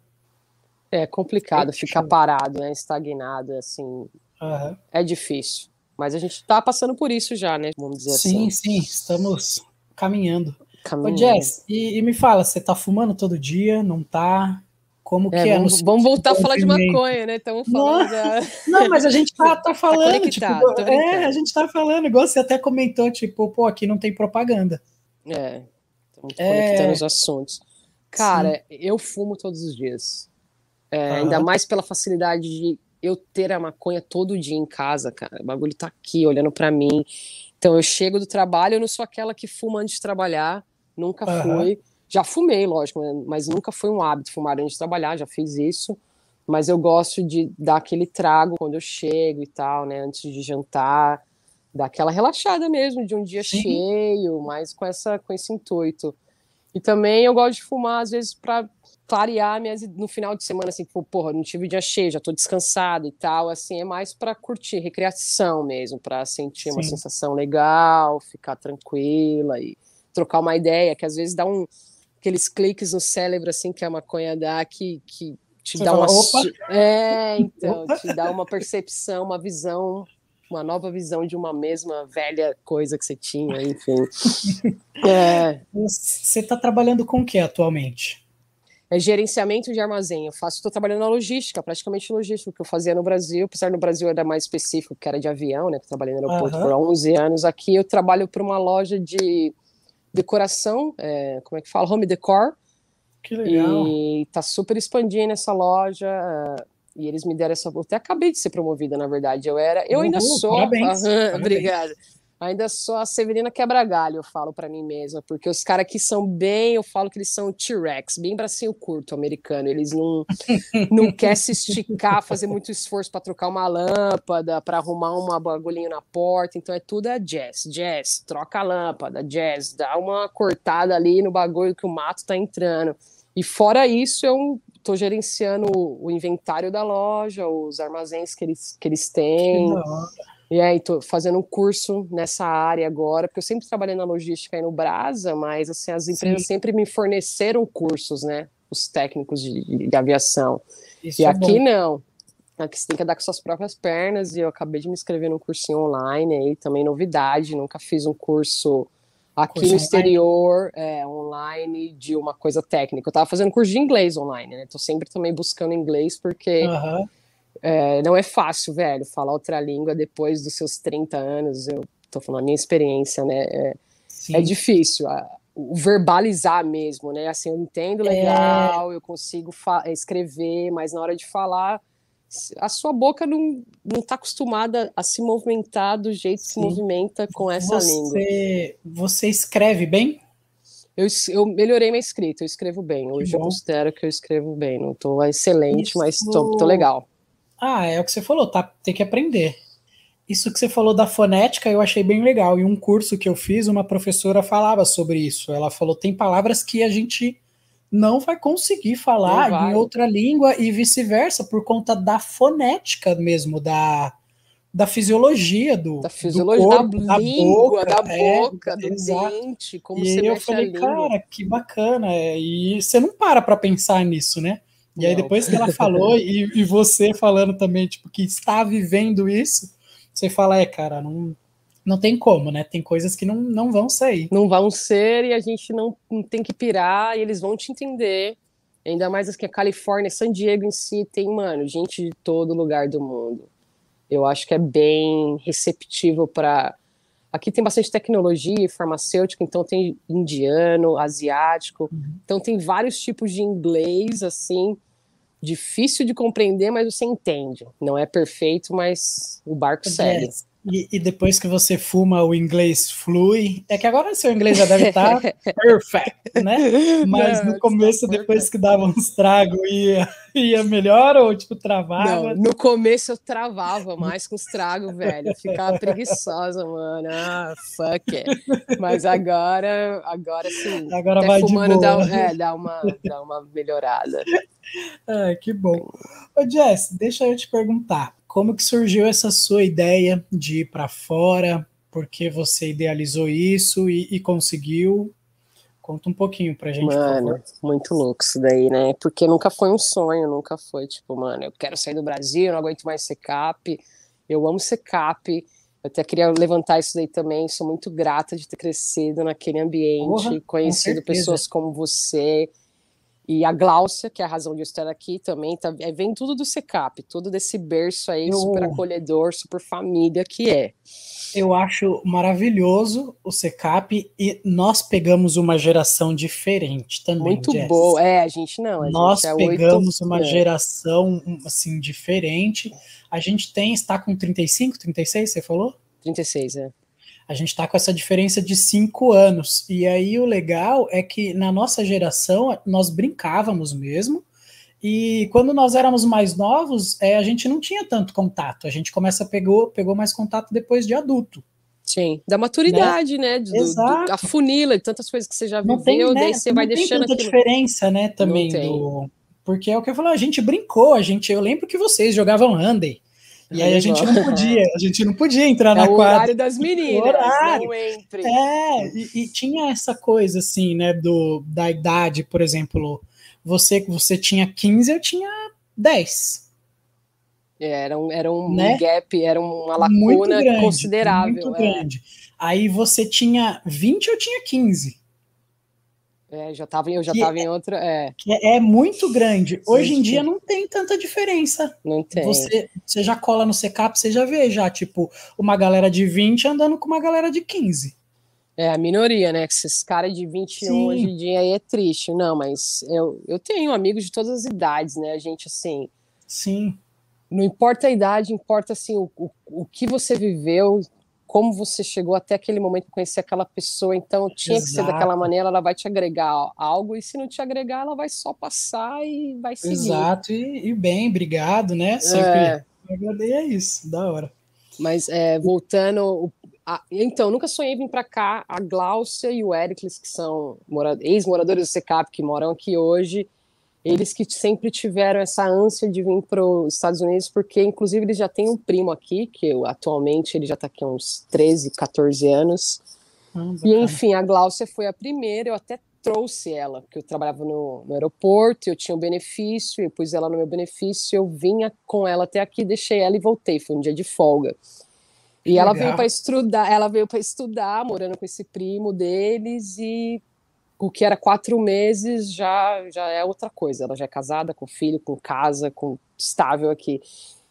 Speaker 2: É complicado ficar parado, né? Estagnado, assim. Uhum. É difícil. Mas a gente está passando por isso já, né? Vamos dizer
Speaker 1: sim, assim. Sim, sim, estamos caminhando. caminhando. Ô, Jess, e, e, me fala, você tá fumando todo dia? Não tá? Como é, que é?
Speaker 2: Vamos, vamos voltar a falar de maconha, né? Estamos falando.
Speaker 1: Não, não, mas a gente tá, tá, tá falando, tá tipo, é, a gente tá falando, igual você até comentou, tipo, pô, aqui não tem propaganda.
Speaker 2: É, estamos é... conectando os assuntos. Cara, Sim. eu fumo todos os dias. É, Ainda mais pela facilidade de eu ter a maconha todo dia em casa, cara. O bagulho tá aqui, olhando para mim. Então eu chego do trabalho, eu não sou aquela que fuma antes de trabalhar, nunca uhum. fui. Já fumei, lógico, né, mas nunca foi um hábito fumar antes de trabalhar, já fiz isso. Mas eu gosto de dar aquele trago quando eu chego e tal, né, antes de jantar, dar aquela relaxada mesmo de um dia Sim. cheio, mas com essa com esse intuito. E também eu gosto de fumar às vezes para clarear minhas no final de semana assim, tipo, porra, não tive dia cheio, já tô descansado e tal, assim, é mais para curtir, recreação mesmo, para sentir Sim. uma sensação legal, ficar tranquila e trocar uma ideia, que às vezes dá um aqueles cliques no cérebro assim que a maconha dá que, que te Você dá fala, uma Opa. É, então, Opa. te dá uma percepção, uma visão uma nova visão de uma mesma velha coisa que você tinha, enfim.
Speaker 1: é. Você está trabalhando com o que atualmente?
Speaker 2: é gerenciamento de armazém. Eu faço, estou trabalhando na logística, praticamente logística, que eu fazia no Brasil, apesar no Brasil era mais específico, que era de avião, né? Que eu trabalhei no aeroporto uhum. por 11 anos. Aqui eu trabalho para uma loja de decoração, é, como é que fala? Home decor.
Speaker 1: Que legal.
Speaker 2: E tá super expandindo essa loja. E eles me deram essa. Eu até acabei de ser promovida, na verdade. Eu era. Eu uhum, ainda sou.
Speaker 1: Parabéns,
Speaker 2: parabéns. Obrigada ainda sou a Severina Quebra-Galho, eu falo para mim mesma, porque os caras que são bem, eu falo que eles são T-Rex, bem bracinho curto americano, eles não não quer se esticar, fazer muito esforço para trocar uma lâmpada, para arrumar uma bagulhinho na porta, então é tudo é jazz, jazz, troca a lâmpada, jazz, dá uma cortada ali no bagulho que o mato tá entrando. E fora isso, eu tô gerenciando o inventário da loja, os armazéns que eles, que eles têm. Que e aí, tô fazendo um curso nessa área agora, porque eu sempre trabalhei na logística aí no Brasa, mas assim, as empresas Sim. sempre me forneceram cursos, né? Os técnicos de, de aviação. Isso e é aqui bom. não. Aqui você tem que andar com suas próprias pernas, e eu acabei de me inscrever num cursinho online aí, também novidade, nunca fiz um curso aqui curso no exterior, online. É, online, de uma coisa técnica. Eu tava fazendo curso de inglês online, né? Tô sempre também buscando inglês, porque uhum é, não é fácil, velho, falar outra língua depois dos seus 30 anos. Eu tô falando a minha experiência, né? É, é difícil. A, o verbalizar mesmo, né? Assim, eu entendo é. legal, é... eu consigo escrever, mas na hora de falar, a sua boca não, não tá acostumada a se movimentar do jeito Sim. que se movimenta com essa
Speaker 1: você,
Speaker 2: língua.
Speaker 1: Você escreve bem?
Speaker 2: Eu, eu melhorei minha escrita, eu escrevo bem. Hoje eu considero que eu escrevo bem. Não tô excelente, Isso... mas tô legal.
Speaker 1: Ah, é o que você falou, tá? Tem que aprender. Isso que você falou da fonética eu achei bem legal. E um curso que eu fiz, uma professora falava sobre isso. Ela falou: tem palavras que a gente não vai conseguir falar vai. em outra língua e vice-versa, por conta da fonética mesmo, da, da fisiologia do,
Speaker 2: da fisiologia do corpo, da, da língua, boca, da é, boca, é, do exato. dente, como e você
Speaker 1: eu falei, cara, que bacana. E você não para para pensar nisso, né? E aí, depois que ela falou, e, e, você falando também, tipo, que está vivendo isso, você fala, é, cara, não, não tem como, né? Tem coisas que não, não vão sair.
Speaker 2: Não vão ser e a gente não, não tem que pirar e eles vão te entender. Ainda mais que a Califórnia, San Diego em si, tem, mano, gente de todo lugar do mundo. Eu acho que é bem receptivo para. Aqui tem bastante tecnologia e farmacêutica, então tem indiano, asiático, uhum. então tem vários tipos de inglês, assim, difícil de compreender, mas você entende. Não é perfeito, mas o barco segue.
Speaker 1: E, e, depois que você fuma, o inglês flui. É que agora seu inglês já deve estar tá perfect, né? Mas Não, no começo, depois que dava uns tragos, ia, ia melhor ou tipo travava?
Speaker 2: Não, no começo eu travava mais com os tragos, velho. Eu ficava preguiçosa, mano. Ah, fuck it. Mas agora, agora sim.
Speaker 1: Agora vai fumando
Speaker 2: de boa. Dá, é, dá, uma, dá uma melhorada.
Speaker 1: Ah, que bom. Ô, Jess, deixa eu te perguntar. Como que surgiu essa sua ideia de ir para fora? Por que você idealizou isso e, e conseguiu? Conta um pouquinho pra gente,
Speaker 2: mano, muito louco isso daí, né? Porque nunca foi um sonho, nunca foi tipo, mano, eu quero sair do Brasil, não aguento mais ser cap. Eu amo ser cap. Eu até queria levantar isso daí também. Sou muito grata de ter crescido naquele ambiente, Porra, conhecido pessoas como você, e a Gláucia, que é a razão de eu estar aqui também, tá, é, vem tudo do SECAP, tudo desse berço aí, eu, super acolhedor, super família que é.
Speaker 1: Eu acho maravilhoso o SECAP e nós pegamos uma geração diferente também.
Speaker 2: Muito boa, é, a gente não. A
Speaker 1: nós
Speaker 2: gente
Speaker 1: é pegamos 8... uma é. geração assim diferente. A gente tem, está com 35, 36, você falou?
Speaker 2: 36, é
Speaker 1: a gente está com essa diferença de cinco anos. E aí o legal é que na nossa geração nós brincávamos mesmo. E quando nós éramos mais novos, é, a gente não tinha tanto contato. A gente começa a pegou, pegou mais contato depois de adulto.
Speaker 2: Sim, da maturidade, né? né? Do, Exato. Do, a funila e tantas coisas que você já viveu, tem, né? daí você não vai deixando. Não
Speaker 1: tem tanta aquilo. diferença, né? Também do. Porque é o que eu falo, a gente brincou, a gente. Eu lembro que vocês jogavam Andy. E aí a gente não podia, a gente não podia entrar é na
Speaker 2: o
Speaker 1: quadra.
Speaker 2: horário das meninas, horário. não entre.
Speaker 1: É, e, e, tinha essa coisa assim, né, do, da idade, por exemplo, você você tinha 15, eu tinha 10.
Speaker 2: É, era um, era um né? gap, era uma lacuna grande, considerável. Muito
Speaker 1: é. grande. Aí você tinha 20, eu tinha 15.
Speaker 2: É, já tava, eu já estava é, em outra. É.
Speaker 1: é, é muito grande. Hoje em dia não tem tanta diferença.
Speaker 2: Não tem.
Speaker 1: Você, você já cola no secap, você já vê já, tipo, uma galera de 20 andando com uma galera de 15.
Speaker 2: É, a minoria, né? Que esses caras de 21 Sim. hoje em dia aí é triste. Não, mas eu, eu tenho amigos de todas as idades, né? A gente, assim.
Speaker 1: Sim.
Speaker 2: Não importa a idade, importa, assim, o, o, o que você viveu, como você chegou até aquele momento conhecer aquela pessoa, então tinha Exato. que ser daquela maneira, ela vai te agregar algo, e se não te agregar, ela vai só passar e vai seguir.
Speaker 1: Exato, e, e bem, obrigado, né? Sempre é. agradei a isso, da hora.
Speaker 2: Mas é, voltando, a, então, nunca sonhei vir para cá, a Gláucia e o Ericles, que são ex-moradores do SECAP, que moram aqui hoje, eles que sempre tiveram essa ânsia de vir para os Estados Unidos, porque inclusive eles já têm um primo aqui, que eu, atualmente ele já está aqui há uns 13, 14 anos. Ah, e enfim, a Gláucia foi a primeira, eu até trouxe ela, porque eu trabalhava no, no aeroporto, eu tinha um benefício, eu pus ela no meu benefício, eu vinha com ela até aqui, deixei ela e voltei, foi um dia de folga. E Legal. ela veio para estudar, ela veio para estudar, morando com esse primo deles, e o que era quatro meses já, já é outra coisa. Ela já é casada, com filho, com casa, com estável aqui.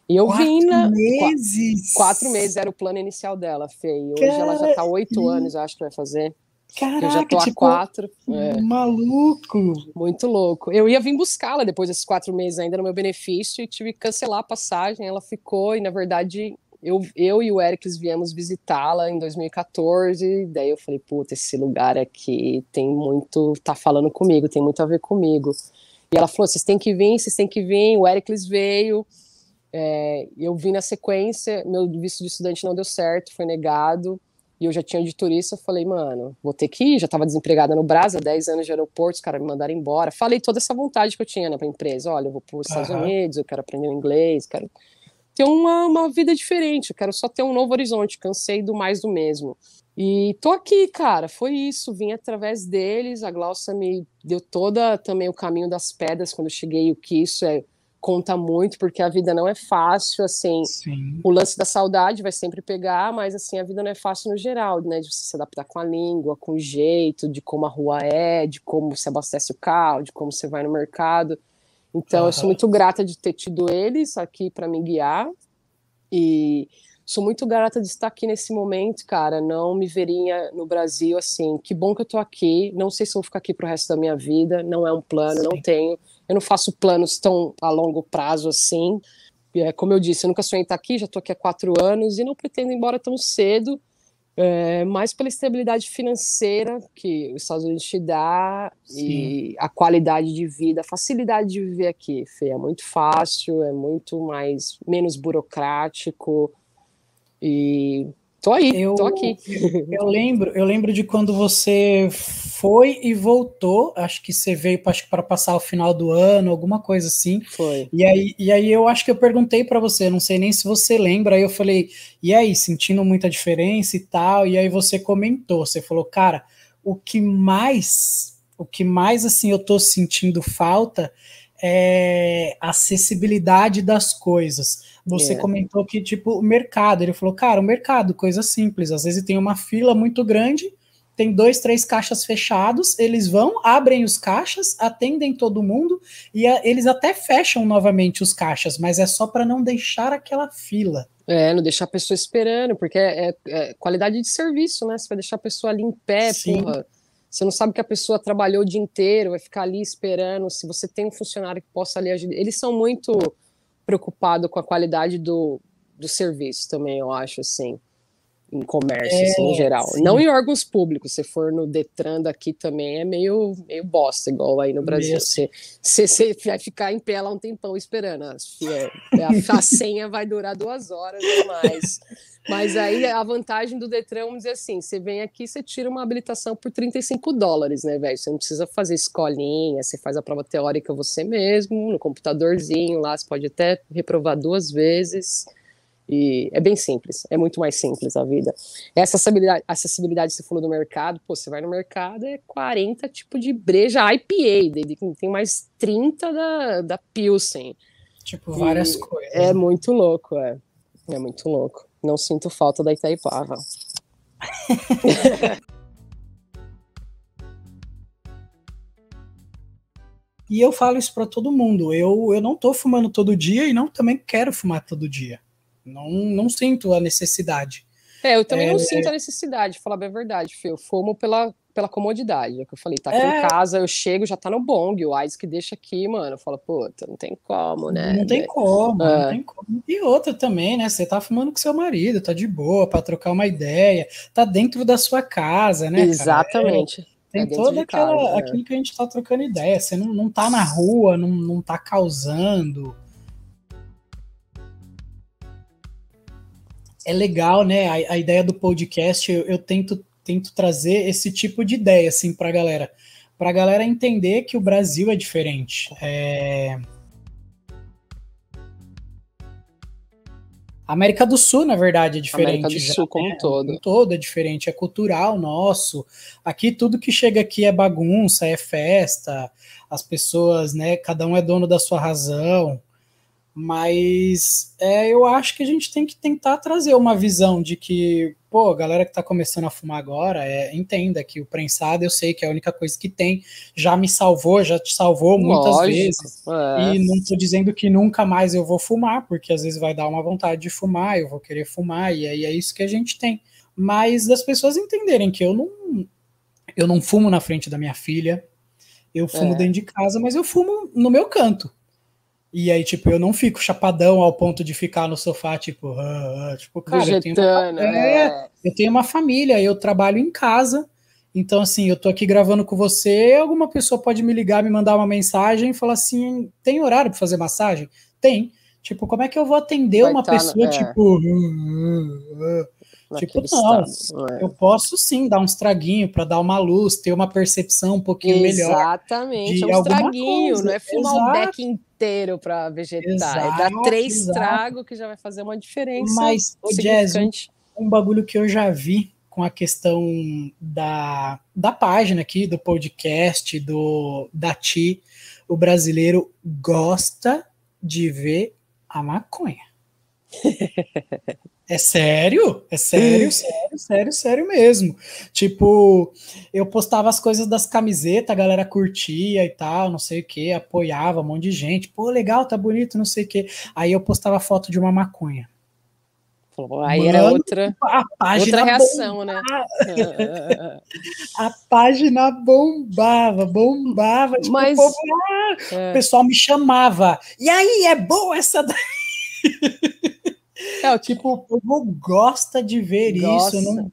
Speaker 2: E eu
Speaker 1: quatro
Speaker 2: vim na.
Speaker 1: Meses.
Speaker 2: Quatro, quatro meses era o plano inicial dela, Fê. E hoje Cara... ela já tá oito anos, eu acho que vai fazer.
Speaker 1: Caraca,
Speaker 2: eu já tô tipo, há quatro.
Speaker 1: É. Maluco!
Speaker 2: Muito louco. Eu ia vir buscá-la depois desses quatro meses ainda no meu benefício e tive que cancelar a passagem. Ela ficou, e na verdade eu, eu e o Ericles viemos visitá-la em 2014, daí eu falei, puta, esse lugar aqui tem muito, tá falando comigo, tem muito a ver comigo. E ela falou, vocês têm que vir, vocês têm que vir, o Ericles veio, é, eu vim na sequência, meu visto de estudante não deu certo, foi negado, e eu já tinha de turista, eu falei, mano, vou ter que ir, já estava desempregada no Brasil, 10 anos de aeroporto, os caras me mandaram embora, falei toda essa vontade que eu tinha, né, pra empresa, olha, eu vou para os Estados Unidos, eu quero aprender o inglês, quero ter uma, uma vida diferente, eu quero só ter um novo horizonte, cansei do mais do mesmo. E tô aqui, cara, foi isso, vim através deles, a Glaucia me deu toda também o caminho das pedras quando eu cheguei, o que isso é conta muito, porque a vida não é fácil, assim,
Speaker 1: Sim.
Speaker 2: o lance da saudade vai sempre pegar, mas assim, a vida não é fácil no geral, né, de você se adaptar com a língua, com o jeito, de como a rua é, de como você abastece o carro, de como você vai no mercado, então, uhum. eu sou muito grata de ter tido eles aqui para me guiar e sou muito grata de estar aqui nesse momento, cara. Não me veria no Brasil assim. Que bom que eu tô aqui. Não sei se vou ficar aqui pro resto da minha vida. Não é um plano, Sim. não tenho. Eu não faço planos tão a longo prazo assim. é, como eu disse, eu nunca sonhei estar aqui, já estou aqui há quatro anos e não pretendo ir embora tão cedo, é, mais pela estabilidade financeira que os Estados Unidos te dá Sim. e a qualidade de vida, a facilidade de viver aqui, Fê, é muito fácil, é muito mais menos burocrático e Tô aí, eu, tô aqui.
Speaker 1: Eu lembro, eu lembro de quando você foi e voltou. Acho que você veio para passar o final do ano, alguma coisa assim.
Speaker 2: Foi.
Speaker 1: E aí, e aí eu acho que eu perguntei para você, não sei nem se você lembra. Aí eu falei, e aí, sentindo muita diferença e tal. E aí você comentou, você falou, cara, o que mais, o que mais assim eu tô sentindo falta é acessibilidade das coisas você é. comentou que, tipo, o mercado, ele falou, cara, o mercado, coisa simples, às vezes tem uma fila muito grande, tem dois, três caixas fechados, eles vão, abrem os caixas, atendem todo mundo e a, eles até fecham novamente os caixas, mas é só para não deixar aquela fila.
Speaker 2: É, não deixar a pessoa esperando, porque é, é, é, qualidade de serviço, né? Você vai deixar a pessoa ali em pé, Sim. porra. Você não sabe que a pessoa trabalhou o dia inteiro, vai ficar ali esperando. Se você tem um funcionário que possa ali ajudar. Eles são muito preocupado com a qualidade do, do serviço também, eu acho, assim, em comércio, é, assim, em é, geral. Sim. Não em órgãos públicos, se for no Detran daqui também é meio, meio bosta, igual aí no Brasil. Você, você, você vai ficar em pé lá um tempão esperando. A, a, a senha vai durar duas horas ou mais. Mas aí a vantagem do Detran, vamos dizer assim, você vem aqui, você tira uma habilitação por 35 dólares, né, velho? Você não precisa fazer escolinha, você faz a prova teórica você mesmo, no computadorzinho lá, você pode até reprovar duas vezes. E é bem simples, é muito mais simples a vida. Essa acessibilidade, acessibilidade você falou do mercado, pô, você vai no mercado, é 40 tipo de breja IPA, tem mais 30 da, da Pilsen.
Speaker 1: Tipo, várias e coisas.
Speaker 2: É muito louco, é. É muito louco. Não sinto falta da Itaipava.
Speaker 1: e eu falo isso para todo mundo. Eu, eu não tô fumando todo dia e não também quero fumar todo dia. Não, não sinto a necessidade.
Speaker 2: É, eu também é... não sinto a necessidade, falar bem a verdade, Fê. Eu fumo pela, pela comodidade. É que eu falei, tá aqui é... em casa, eu chego, já tá no bong, o Ice que deixa aqui, mano. Eu falo, puta, não tem como, né?
Speaker 1: Não tem como, é. não tem como. E outra também, né? Você tá fumando com seu marido, tá de boa, para trocar uma ideia, tá dentro da sua casa, né?
Speaker 2: Exatamente.
Speaker 1: É, tem é toda aquela casa, é. aquilo que a gente tá trocando ideia. Você não, não tá na rua, não, não tá causando. É legal, né? A, a ideia do podcast, eu, eu tento tento trazer esse tipo de ideia assim para a galera, para a galera entender que o Brasil é diferente. É... A América do Sul, na verdade, é diferente.
Speaker 2: América do
Speaker 1: já,
Speaker 2: Sul como
Speaker 1: um
Speaker 2: né? todo.
Speaker 1: todo é diferente, é cultural nosso. Aqui tudo que chega aqui é bagunça, é festa. As pessoas, né? Cada um é dono da sua razão. Mas é, eu acho que a gente tem que tentar trazer uma visão de que, pô, a galera que está começando a fumar agora, é, entenda que o prensado eu sei que é a única coisa que tem, já me salvou, já te salvou muitas Lógico, vezes. É. E não estou dizendo que nunca mais eu vou fumar, porque às vezes vai dar uma vontade de fumar, eu vou querer fumar, e aí é isso que a gente tem. Mas das pessoas entenderem que eu não, eu não fumo na frente da minha filha, eu fumo é. dentro de casa, mas eu fumo no meu canto. E aí, tipo, eu não fico chapadão ao ponto de ficar no sofá, tipo, uh, uh, tipo, cara, eu tenho, uma, é, eu tenho uma família, eu trabalho em casa, então, assim, eu tô aqui gravando com você, alguma pessoa pode me ligar, me mandar uma mensagem e falar assim, tem horário para fazer massagem? Tem. Tipo, como é que eu vou atender Vai uma tá pessoa, no, é. tipo... Uh, tipo, não, é. eu posso sim dar um estraguinho para dar uma luz, ter uma percepção um pouquinho
Speaker 2: Exatamente,
Speaker 1: melhor.
Speaker 2: Exatamente, é um estraguinho, não é fumar Exato. o beck inteiro para vegetar. Exato, é dar três tragos que já vai fazer uma diferença.
Speaker 1: Mas, o Jazz, um, um bagulho que eu já vi com a questão da, da página aqui, do podcast, do da Ti, o brasileiro gosta de ver a maconha. É sério? É sério, sério, sério, sério mesmo. Tipo, eu postava as coisas das camisetas, a galera curtia e tal, não sei o que, apoiava um monte de gente. Pô, legal, tá bonito, não sei o que. Aí eu postava foto de uma maconha.
Speaker 2: aí Mano, era outra, outra reação, né? bombava.
Speaker 1: né? a página bombava, bombava. Tipo,
Speaker 2: Mas,
Speaker 1: o, povo, ah, é. o pessoal me chamava. E aí, é boa essa daí? É, tipo, o povo gosta de ver gosta. isso. Não...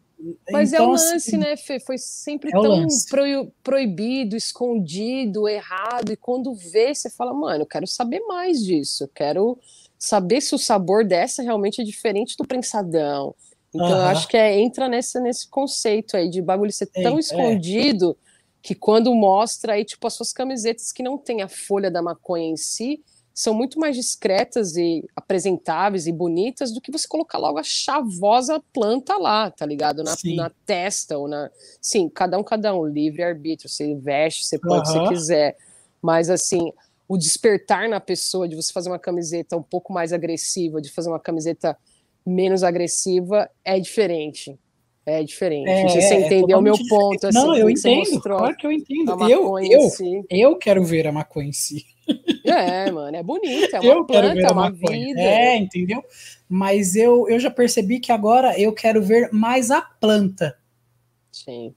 Speaker 2: Mas então, é o então, lance, assim, né, Fê? Foi sempre é tão pro, proibido, escondido, errado. E quando vê, você fala, mano, eu quero saber mais disso. Eu quero saber se o sabor dessa realmente é diferente do prensadão. Então, eu acho que é, entra nesse, nesse conceito aí de bagulho ser tão é, escondido que quando mostra aí, tipo, as suas camisetas que não tem a folha da maconha em si, são muito mais discretas e apresentáveis e bonitas do que você colocar logo a chavosa planta lá, tá ligado? Na, na testa ou na. Sim, cada um, cada um, livre-arbítrio. Você veste, você pode, uhum. se quiser. Mas, assim, o despertar na pessoa de você fazer uma camiseta um pouco mais agressiva, de fazer uma camiseta menos agressiva, é diferente. É diferente. É, você é, entendeu o meu ponto?
Speaker 1: Assim, não, eu entendo. Claro que eu entendo. Eu, eu, si. eu quero ver a maconha em si.
Speaker 2: É, mano, é bonita, é uma eu planta, é uma vida.
Speaker 1: É, entendeu? Mas eu, eu já percebi que agora eu quero ver mais a planta.
Speaker 2: Sim.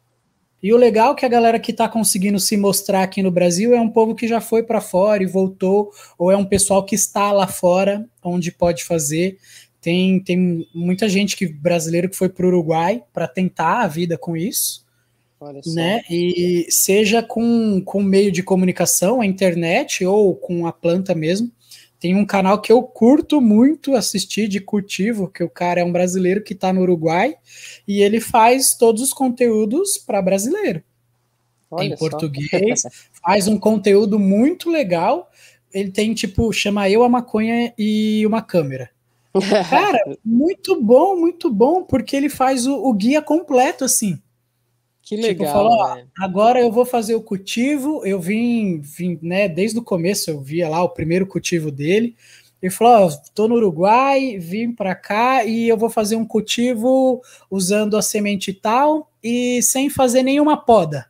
Speaker 1: E o legal é que a galera que está conseguindo se mostrar aqui no Brasil é um povo que já foi para fora e voltou, ou é um pessoal que está lá fora, onde pode fazer. Tem, tem muita gente que brasileiro que foi para o Uruguai para tentar a vida com isso. Né? E seja com, com meio de comunicação, a internet ou com a planta mesmo. Tem um canal que eu curto muito assistir de cultivo, que o cara é um brasileiro que está no Uruguai e ele faz todos os conteúdos para brasileiro. Olha em português, faz um conteúdo muito legal. Ele tem tipo, chama eu a maconha e uma câmera. Cara, muito bom, muito bom, porque ele faz o, o guia completo, assim.
Speaker 2: Que tipo, legal. Tipo, falou,
Speaker 1: ó, agora eu vou fazer o cultivo. Eu vim, vim, né, desde o começo, eu via lá o primeiro cultivo dele. Ele falou: ó, tô no Uruguai, vim para cá e eu vou fazer um cultivo usando a semente tal e sem fazer nenhuma poda.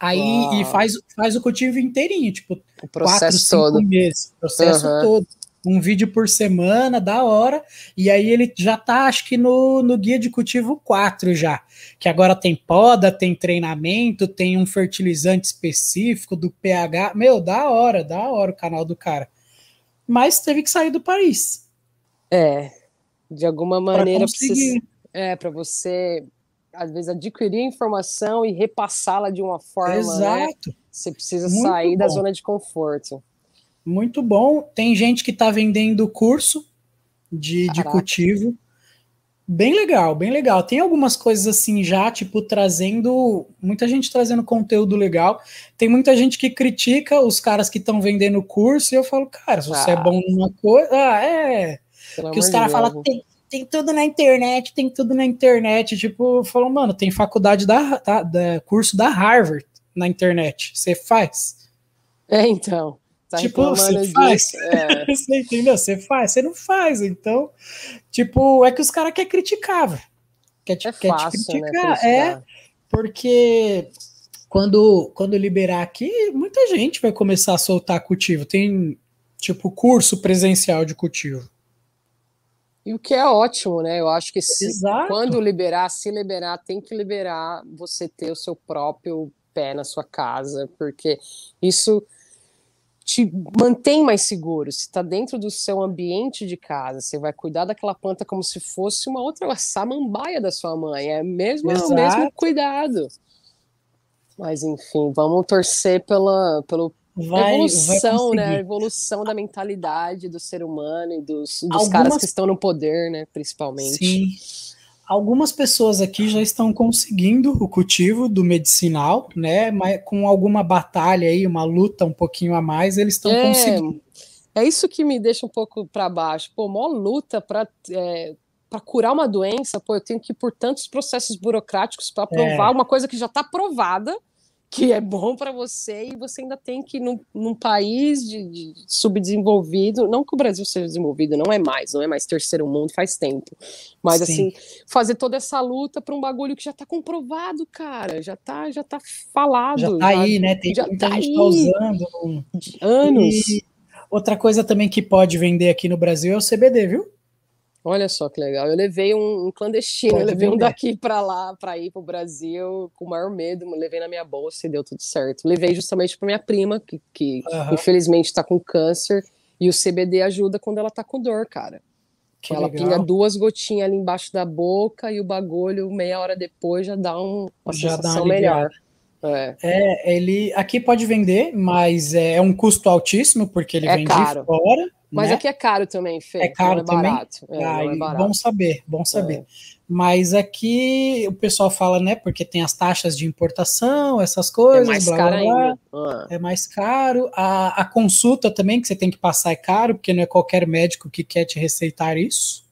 Speaker 1: Aí Uau. e faz, faz o cultivo inteirinho, tipo,
Speaker 2: o processo quatro, todo.
Speaker 1: meses, processo uhum. todo um vídeo por semana, da hora, e aí ele já tá, acho que no, no guia de cultivo 4 já, que agora tem poda, tem treinamento, tem um fertilizante específico do pH, meu, da hora, da hora o canal do cara. Mas teve que sair do país.
Speaker 2: É, de alguma maneira, para você, é, para você às vezes adquirir informação e repassá-la de uma forma, né? Exato. Né? Você precisa Muito sair bom. da zona de conforto.
Speaker 1: Muito bom. Tem gente que está vendendo curso de, de cultivo. Bem legal, bem legal. Tem algumas coisas assim já, tipo, trazendo. Muita gente trazendo conteúdo legal. Tem muita gente que critica os caras que estão vendendo curso, e eu falo, cara, se você é ah. é bom numa coisa. Ah, é. Pelo que os caras falam, tem, tem tudo na internet, tem tudo na internet. Tipo, falou, mano, tem faculdade da, da, da curso da Harvard na internet. Você faz?
Speaker 2: É, então.
Speaker 1: Tá tipo, você faz. É. você entendeu? Você faz, você não faz. Então, tipo, é que os caras querem criticar, velho. Quer,
Speaker 2: é quer fácil, te né, criticar.
Speaker 1: Né, é, porque quando, quando liberar aqui, muita gente vai começar a soltar cultivo. Tem, tipo, curso presencial de cultivo.
Speaker 2: E o que é ótimo, né? Eu acho que se, quando liberar, se liberar, tem que liberar você ter o seu próprio pé na sua casa, porque isso te mantém mais seguro. Se está dentro do seu ambiente de casa, você vai cuidar daquela planta como se fosse uma outra samambaia da sua mãe. É mesmo o mesmo cuidado. Mas enfim, vamos torcer pela pelo vai, evolução, vai né? A evolução da mentalidade do ser humano e dos, dos Algumas... caras que estão no poder, né? Principalmente.
Speaker 1: Sim. Algumas pessoas aqui já estão conseguindo o cultivo do medicinal, né? Mas com alguma batalha aí, uma luta um pouquinho a mais, eles estão é, conseguindo.
Speaker 2: É isso que me deixa um pouco para baixo. Pô, maior luta para é, para curar uma doença, pô, eu tenho que ir por tantos processos burocráticos para provar é. uma coisa que já está provada que é bom para você e você ainda tem que, num, num país de, de, subdesenvolvido, não que o Brasil seja desenvolvido, não é mais, não é mais terceiro mundo faz tempo, mas Sim. assim, fazer toda essa luta para um bagulho que já está comprovado, cara, já está já tá falado.
Speaker 1: Já tá já, aí, né? Tem já muita tá gente tá usando.
Speaker 2: Anos.
Speaker 1: E outra coisa também que pode vender aqui no Brasil é o CBD, viu?
Speaker 2: Olha só que legal. Eu levei um, um clandestino, Pode eu levei um daqui para lá, para ir para o Brasil, com o maior medo, levei na minha bolsa e deu tudo certo. Levei justamente para minha prima, que, que uhum. infelizmente está com câncer, E o CBD ajuda quando ela tá com dor, cara. Que ela legal. pinga duas gotinhas ali embaixo da boca e o bagulho, meia hora depois, já dá um, uma já sensação dá melhor.
Speaker 1: É. é. ele aqui pode vender, mas é um custo altíssimo, porque ele é vem caro. fora.
Speaker 2: Mas
Speaker 1: né?
Speaker 2: aqui é caro também, Fê.
Speaker 1: É caro é também? É, ah, é barato. Bom saber, bom saber. É. Mas aqui o pessoal fala, né, porque tem as taxas de importação, essas coisas, é mais blá, caro blá, blá, ah. É mais caro. A, a consulta também, que você tem que passar, é caro, porque não é qualquer médico que quer te receitar isso.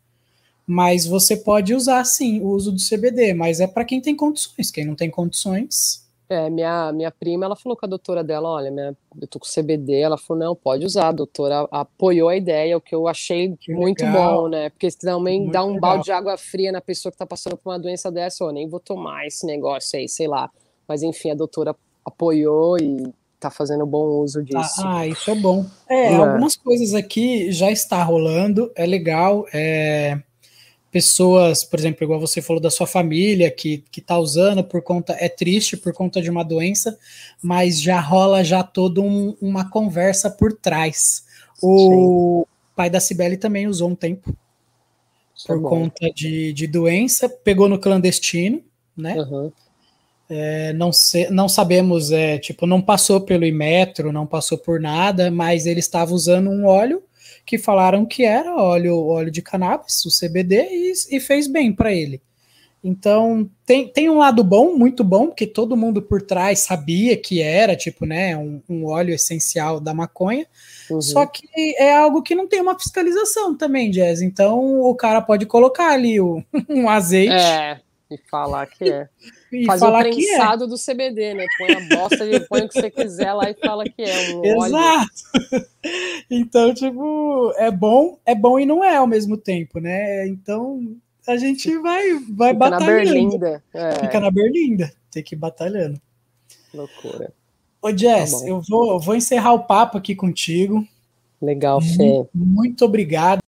Speaker 1: Mas você pode usar, sim, o uso do CBD, mas é para quem tem condições. Quem não tem condições,
Speaker 2: é, minha, minha prima, ela falou com a doutora dela, olha, minha, eu tô com CBD, ela falou, não, pode usar, a doutora apoiou a ideia, o que eu achei que muito legal. bom, né, porque também muito dá um legal. balde de água fria na pessoa que tá passando por uma doença dessa, ó, nem vou tomar esse negócio aí, sei lá, mas enfim, a doutora apoiou e tá fazendo bom uso disso.
Speaker 1: Ah, ah isso é bom. É, é, algumas coisas aqui já está rolando, é legal, é pessoas, por exemplo, igual você falou da sua família que que está usando por conta é triste por conta de uma doença, mas já rola já toda um, uma conversa por trás. O Sim. pai da Cibele também usou um tempo Isso por é conta de, de doença, pegou no clandestino, né? Uhum. É, não, se, não sabemos, é, tipo, não passou pelo Imetro, não passou por nada, mas ele estava usando um óleo que falaram que era óleo, óleo de cannabis, o CBD, e, e fez bem para ele. Então, tem, tem um lado bom, muito bom, porque todo mundo por trás sabia que era, tipo, né, um, um óleo essencial da maconha, uhum. só que é algo que não tem uma fiscalização também, Jazz. Então, o cara pode colocar ali o, um azeite.
Speaker 2: É, e falar que é. E Fazer o é. prensado é. do CBD, né? Põe a bosta, e põe o que você quiser lá e fala que é um
Speaker 1: Exato. Óleo. Então, tipo, é bom, é bom e não é ao mesmo tempo, né? Então, a gente vai, vai Fica batalhando. na berlinda. É. Fica na berlinda. Tem que ir batalhando.
Speaker 2: Loucura.
Speaker 1: Ô, Jess, tá eu, vou, eu vou encerrar o papo aqui contigo.
Speaker 2: Legal, Fê.
Speaker 1: Muito, muito obrigado.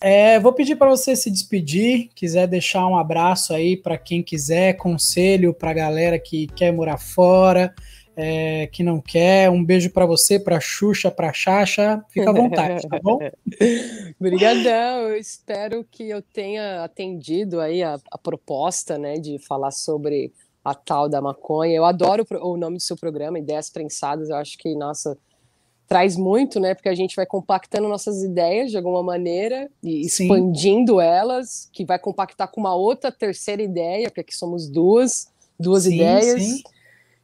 Speaker 1: É, vou pedir para você se despedir, quiser deixar um abraço aí para quem quiser, conselho para a galera que quer morar fora, é, que não quer. Um beijo para você, para Xuxa, para Xaxa. Fica à vontade, tá bom?
Speaker 2: Obrigadão. Eu espero que eu tenha atendido aí a, a, proposta, né, de falar sobre a tal da maconha. Eu adoro o nome do seu programa, Ideias Prensadas. Eu acho que, nossa, traz muito, né? Porque a gente vai compactando nossas ideias de alguma maneira e Sim. expandindo elas, que vai compactar com uma outra terceira ideia, porque aqui somos duas, duas sim, ideias. Sim.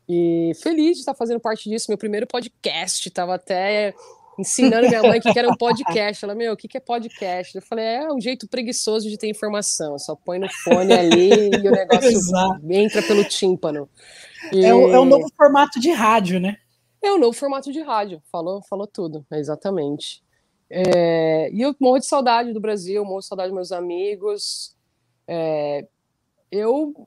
Speaker 2: E feliz de estar fazendo parte disso. Meu primeiro podcast, estava até ensinando minha mãe o que era um podcast. Ela, meu, o que é podcast? Eu falei, é um jeito preguiçoso de ter informação. Só põe no fone ali e o negócio entra pelo tímpano.
Speaker 1: E... É, o, é um novo formato de rádio, né?
Speaker 2: É o novo formato de rádio, falou, falou tudo, exatamente. É, e eu morro de saudade do Brasil, morro de saudade dos meus amigos. É, eu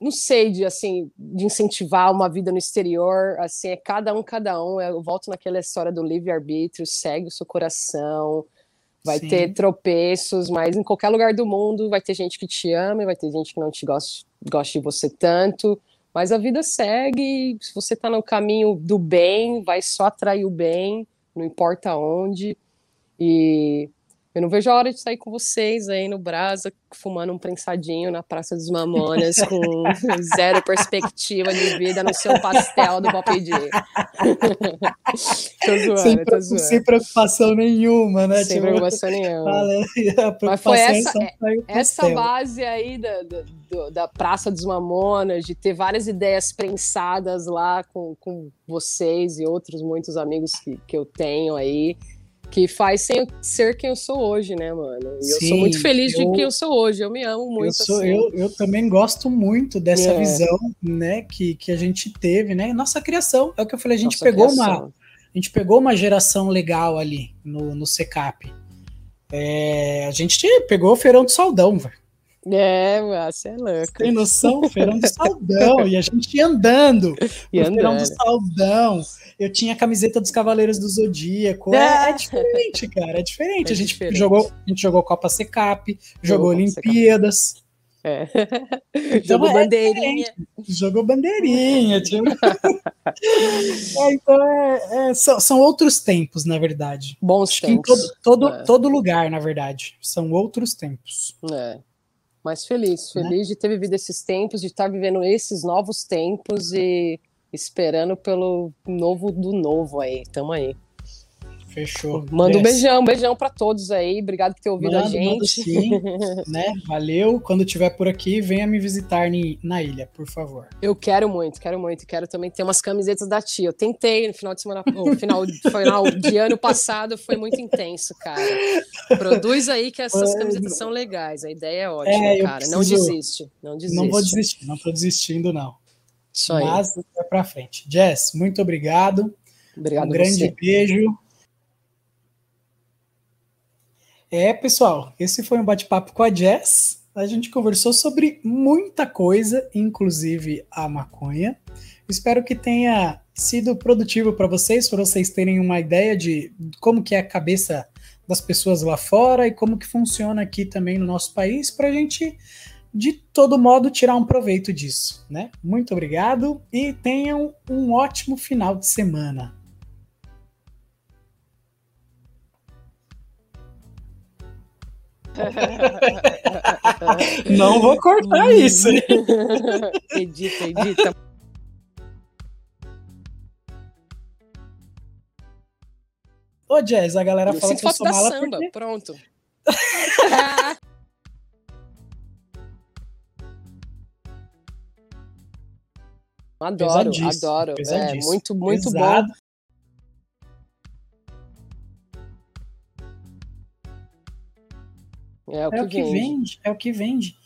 Speaker 2: não sei de assim de incentivar uma vida no exterior, assim é cada um cada um. Eu volto naquela história do livre arbítrio, segue o seu coração. Vai Sim. ter tropeços, mas em qualquer lugar do mundo vai ter gente que te ama, e vai ter gente que não te gosta, gosta de você tanto. Mas a vida segue, se você está no caminho do bem, vai só atrair o bem, não importa onde. E eu não vejo a hora de sair com vocês aí no Brasa, fumando um prensadinho na Praça dos Mamonas, com zero perspectiva de vida no seu pastel do Pop D.
Speaker 1: tô zoando, sem, tô zoando. Sem preocupação nenhuma, né?
Speaker 2: Sem tipo, preocupação nenhuma. Mas foi essa, é, essa base aí da, da, da Praça dos Mamonas, de ter várias ideias prensadas lá com, com vocês e outros muitos amigos que, que eu tenho aí que faz ser quem eu sou hoje, né, mano? E Sim, eu sou muito feliz eu, de quem eu sou hoje, eu me amo muito.
Speaker 1: Eu, sou, assim. eu, eu também gosto muito dessa é. visão, né, que, que a gente teve, né? Nossa criação, é o que eu falei, a gente Nossa pegou criação. uma. A gente pegou uma geração legal ali no, no SECAP. É, a gente pegou o Feirão do Saldão, velho.
Speaker 2: É, você é louco.
Speaker 1: Tem noção? Feirão do Saldão. e a gente ia andando. E Feirão do Saldão. Eu tinha a camiseta dos Cavaleiros do Zodíaco. É, é diferente, cara. É diferente. É a, gente diferente. Jogou, a gente jogou Copa Secap, jogou Olimpiadas.
Speaker 2: É. Então, Jogou é bandeirinha.
Speaker 1: Jogou bandeirinha. Tipo... é, então, é, é, são, são, outros tempos, na verdade.
Speaker 2: Bons
Speaker 1: Acho
Speaker 2: tempos.
Speaker 1: em todo, todo, é. todo, lugar, na verdade. São outros tempos.
Speaker 2: É. Mas feliz, né? feliz de ter vivido esses tempos, de estar vivendo esses novos tempos e esperando pelo novo do novo aí. Tamo aí.
Speaker 1: Fechou.
Speaker 2: Manda um beijão, um beijão para todos aí. Obrigado por ter ouvido mando, a gente.
Speaker 1: sim, né? Valeu. Quando tiver por aqui, venha me visitar na ilha, por favor.
Speaker 2: Eu quero muito, quero muito. Quero também ter umas camisetas da tia. Eu tentei no final de semana, no final, final de ano passado, foi muito intenso, cara. Produz aí que essas camisetas são legais. A ideia é ótima, é, cara. Preciso... Não desiste, não desiste.
Speaker 1: Não vou desistir, não tô desistindo, não. Isso aí. Mas vai pra frente. Jess, muito obrigado.
Speaker 2: Obrigado
Speaker 1: um grande
Speaker 2: você.
Speaker 1: beijo. É, pessoal, esse foi um bate-papo com a Jess. A gente conversou sobre muita coisa, inclusive a maconha. Espero que tenha sido produtivo para vocês, para vocês terem uma ideia de como que é a cabeça das pessoas lá fora e como que funciona aqui também no nosso país, para a gente, de todo modo, tirar um proveito disso. Né? Muito obrigado e tenham um ótimo final de semana. Não vou cortar isso.
Speaker 2: edita, edita.
Speaker 1: Ô, Jazz, a galera eu fala que eu sou mala
Speaker 2: samba, porque... pronto. adoro, adoro. É, muito, muito Pesado. bom.
Speaker 1: É o, é que, o que vende. É o que vende.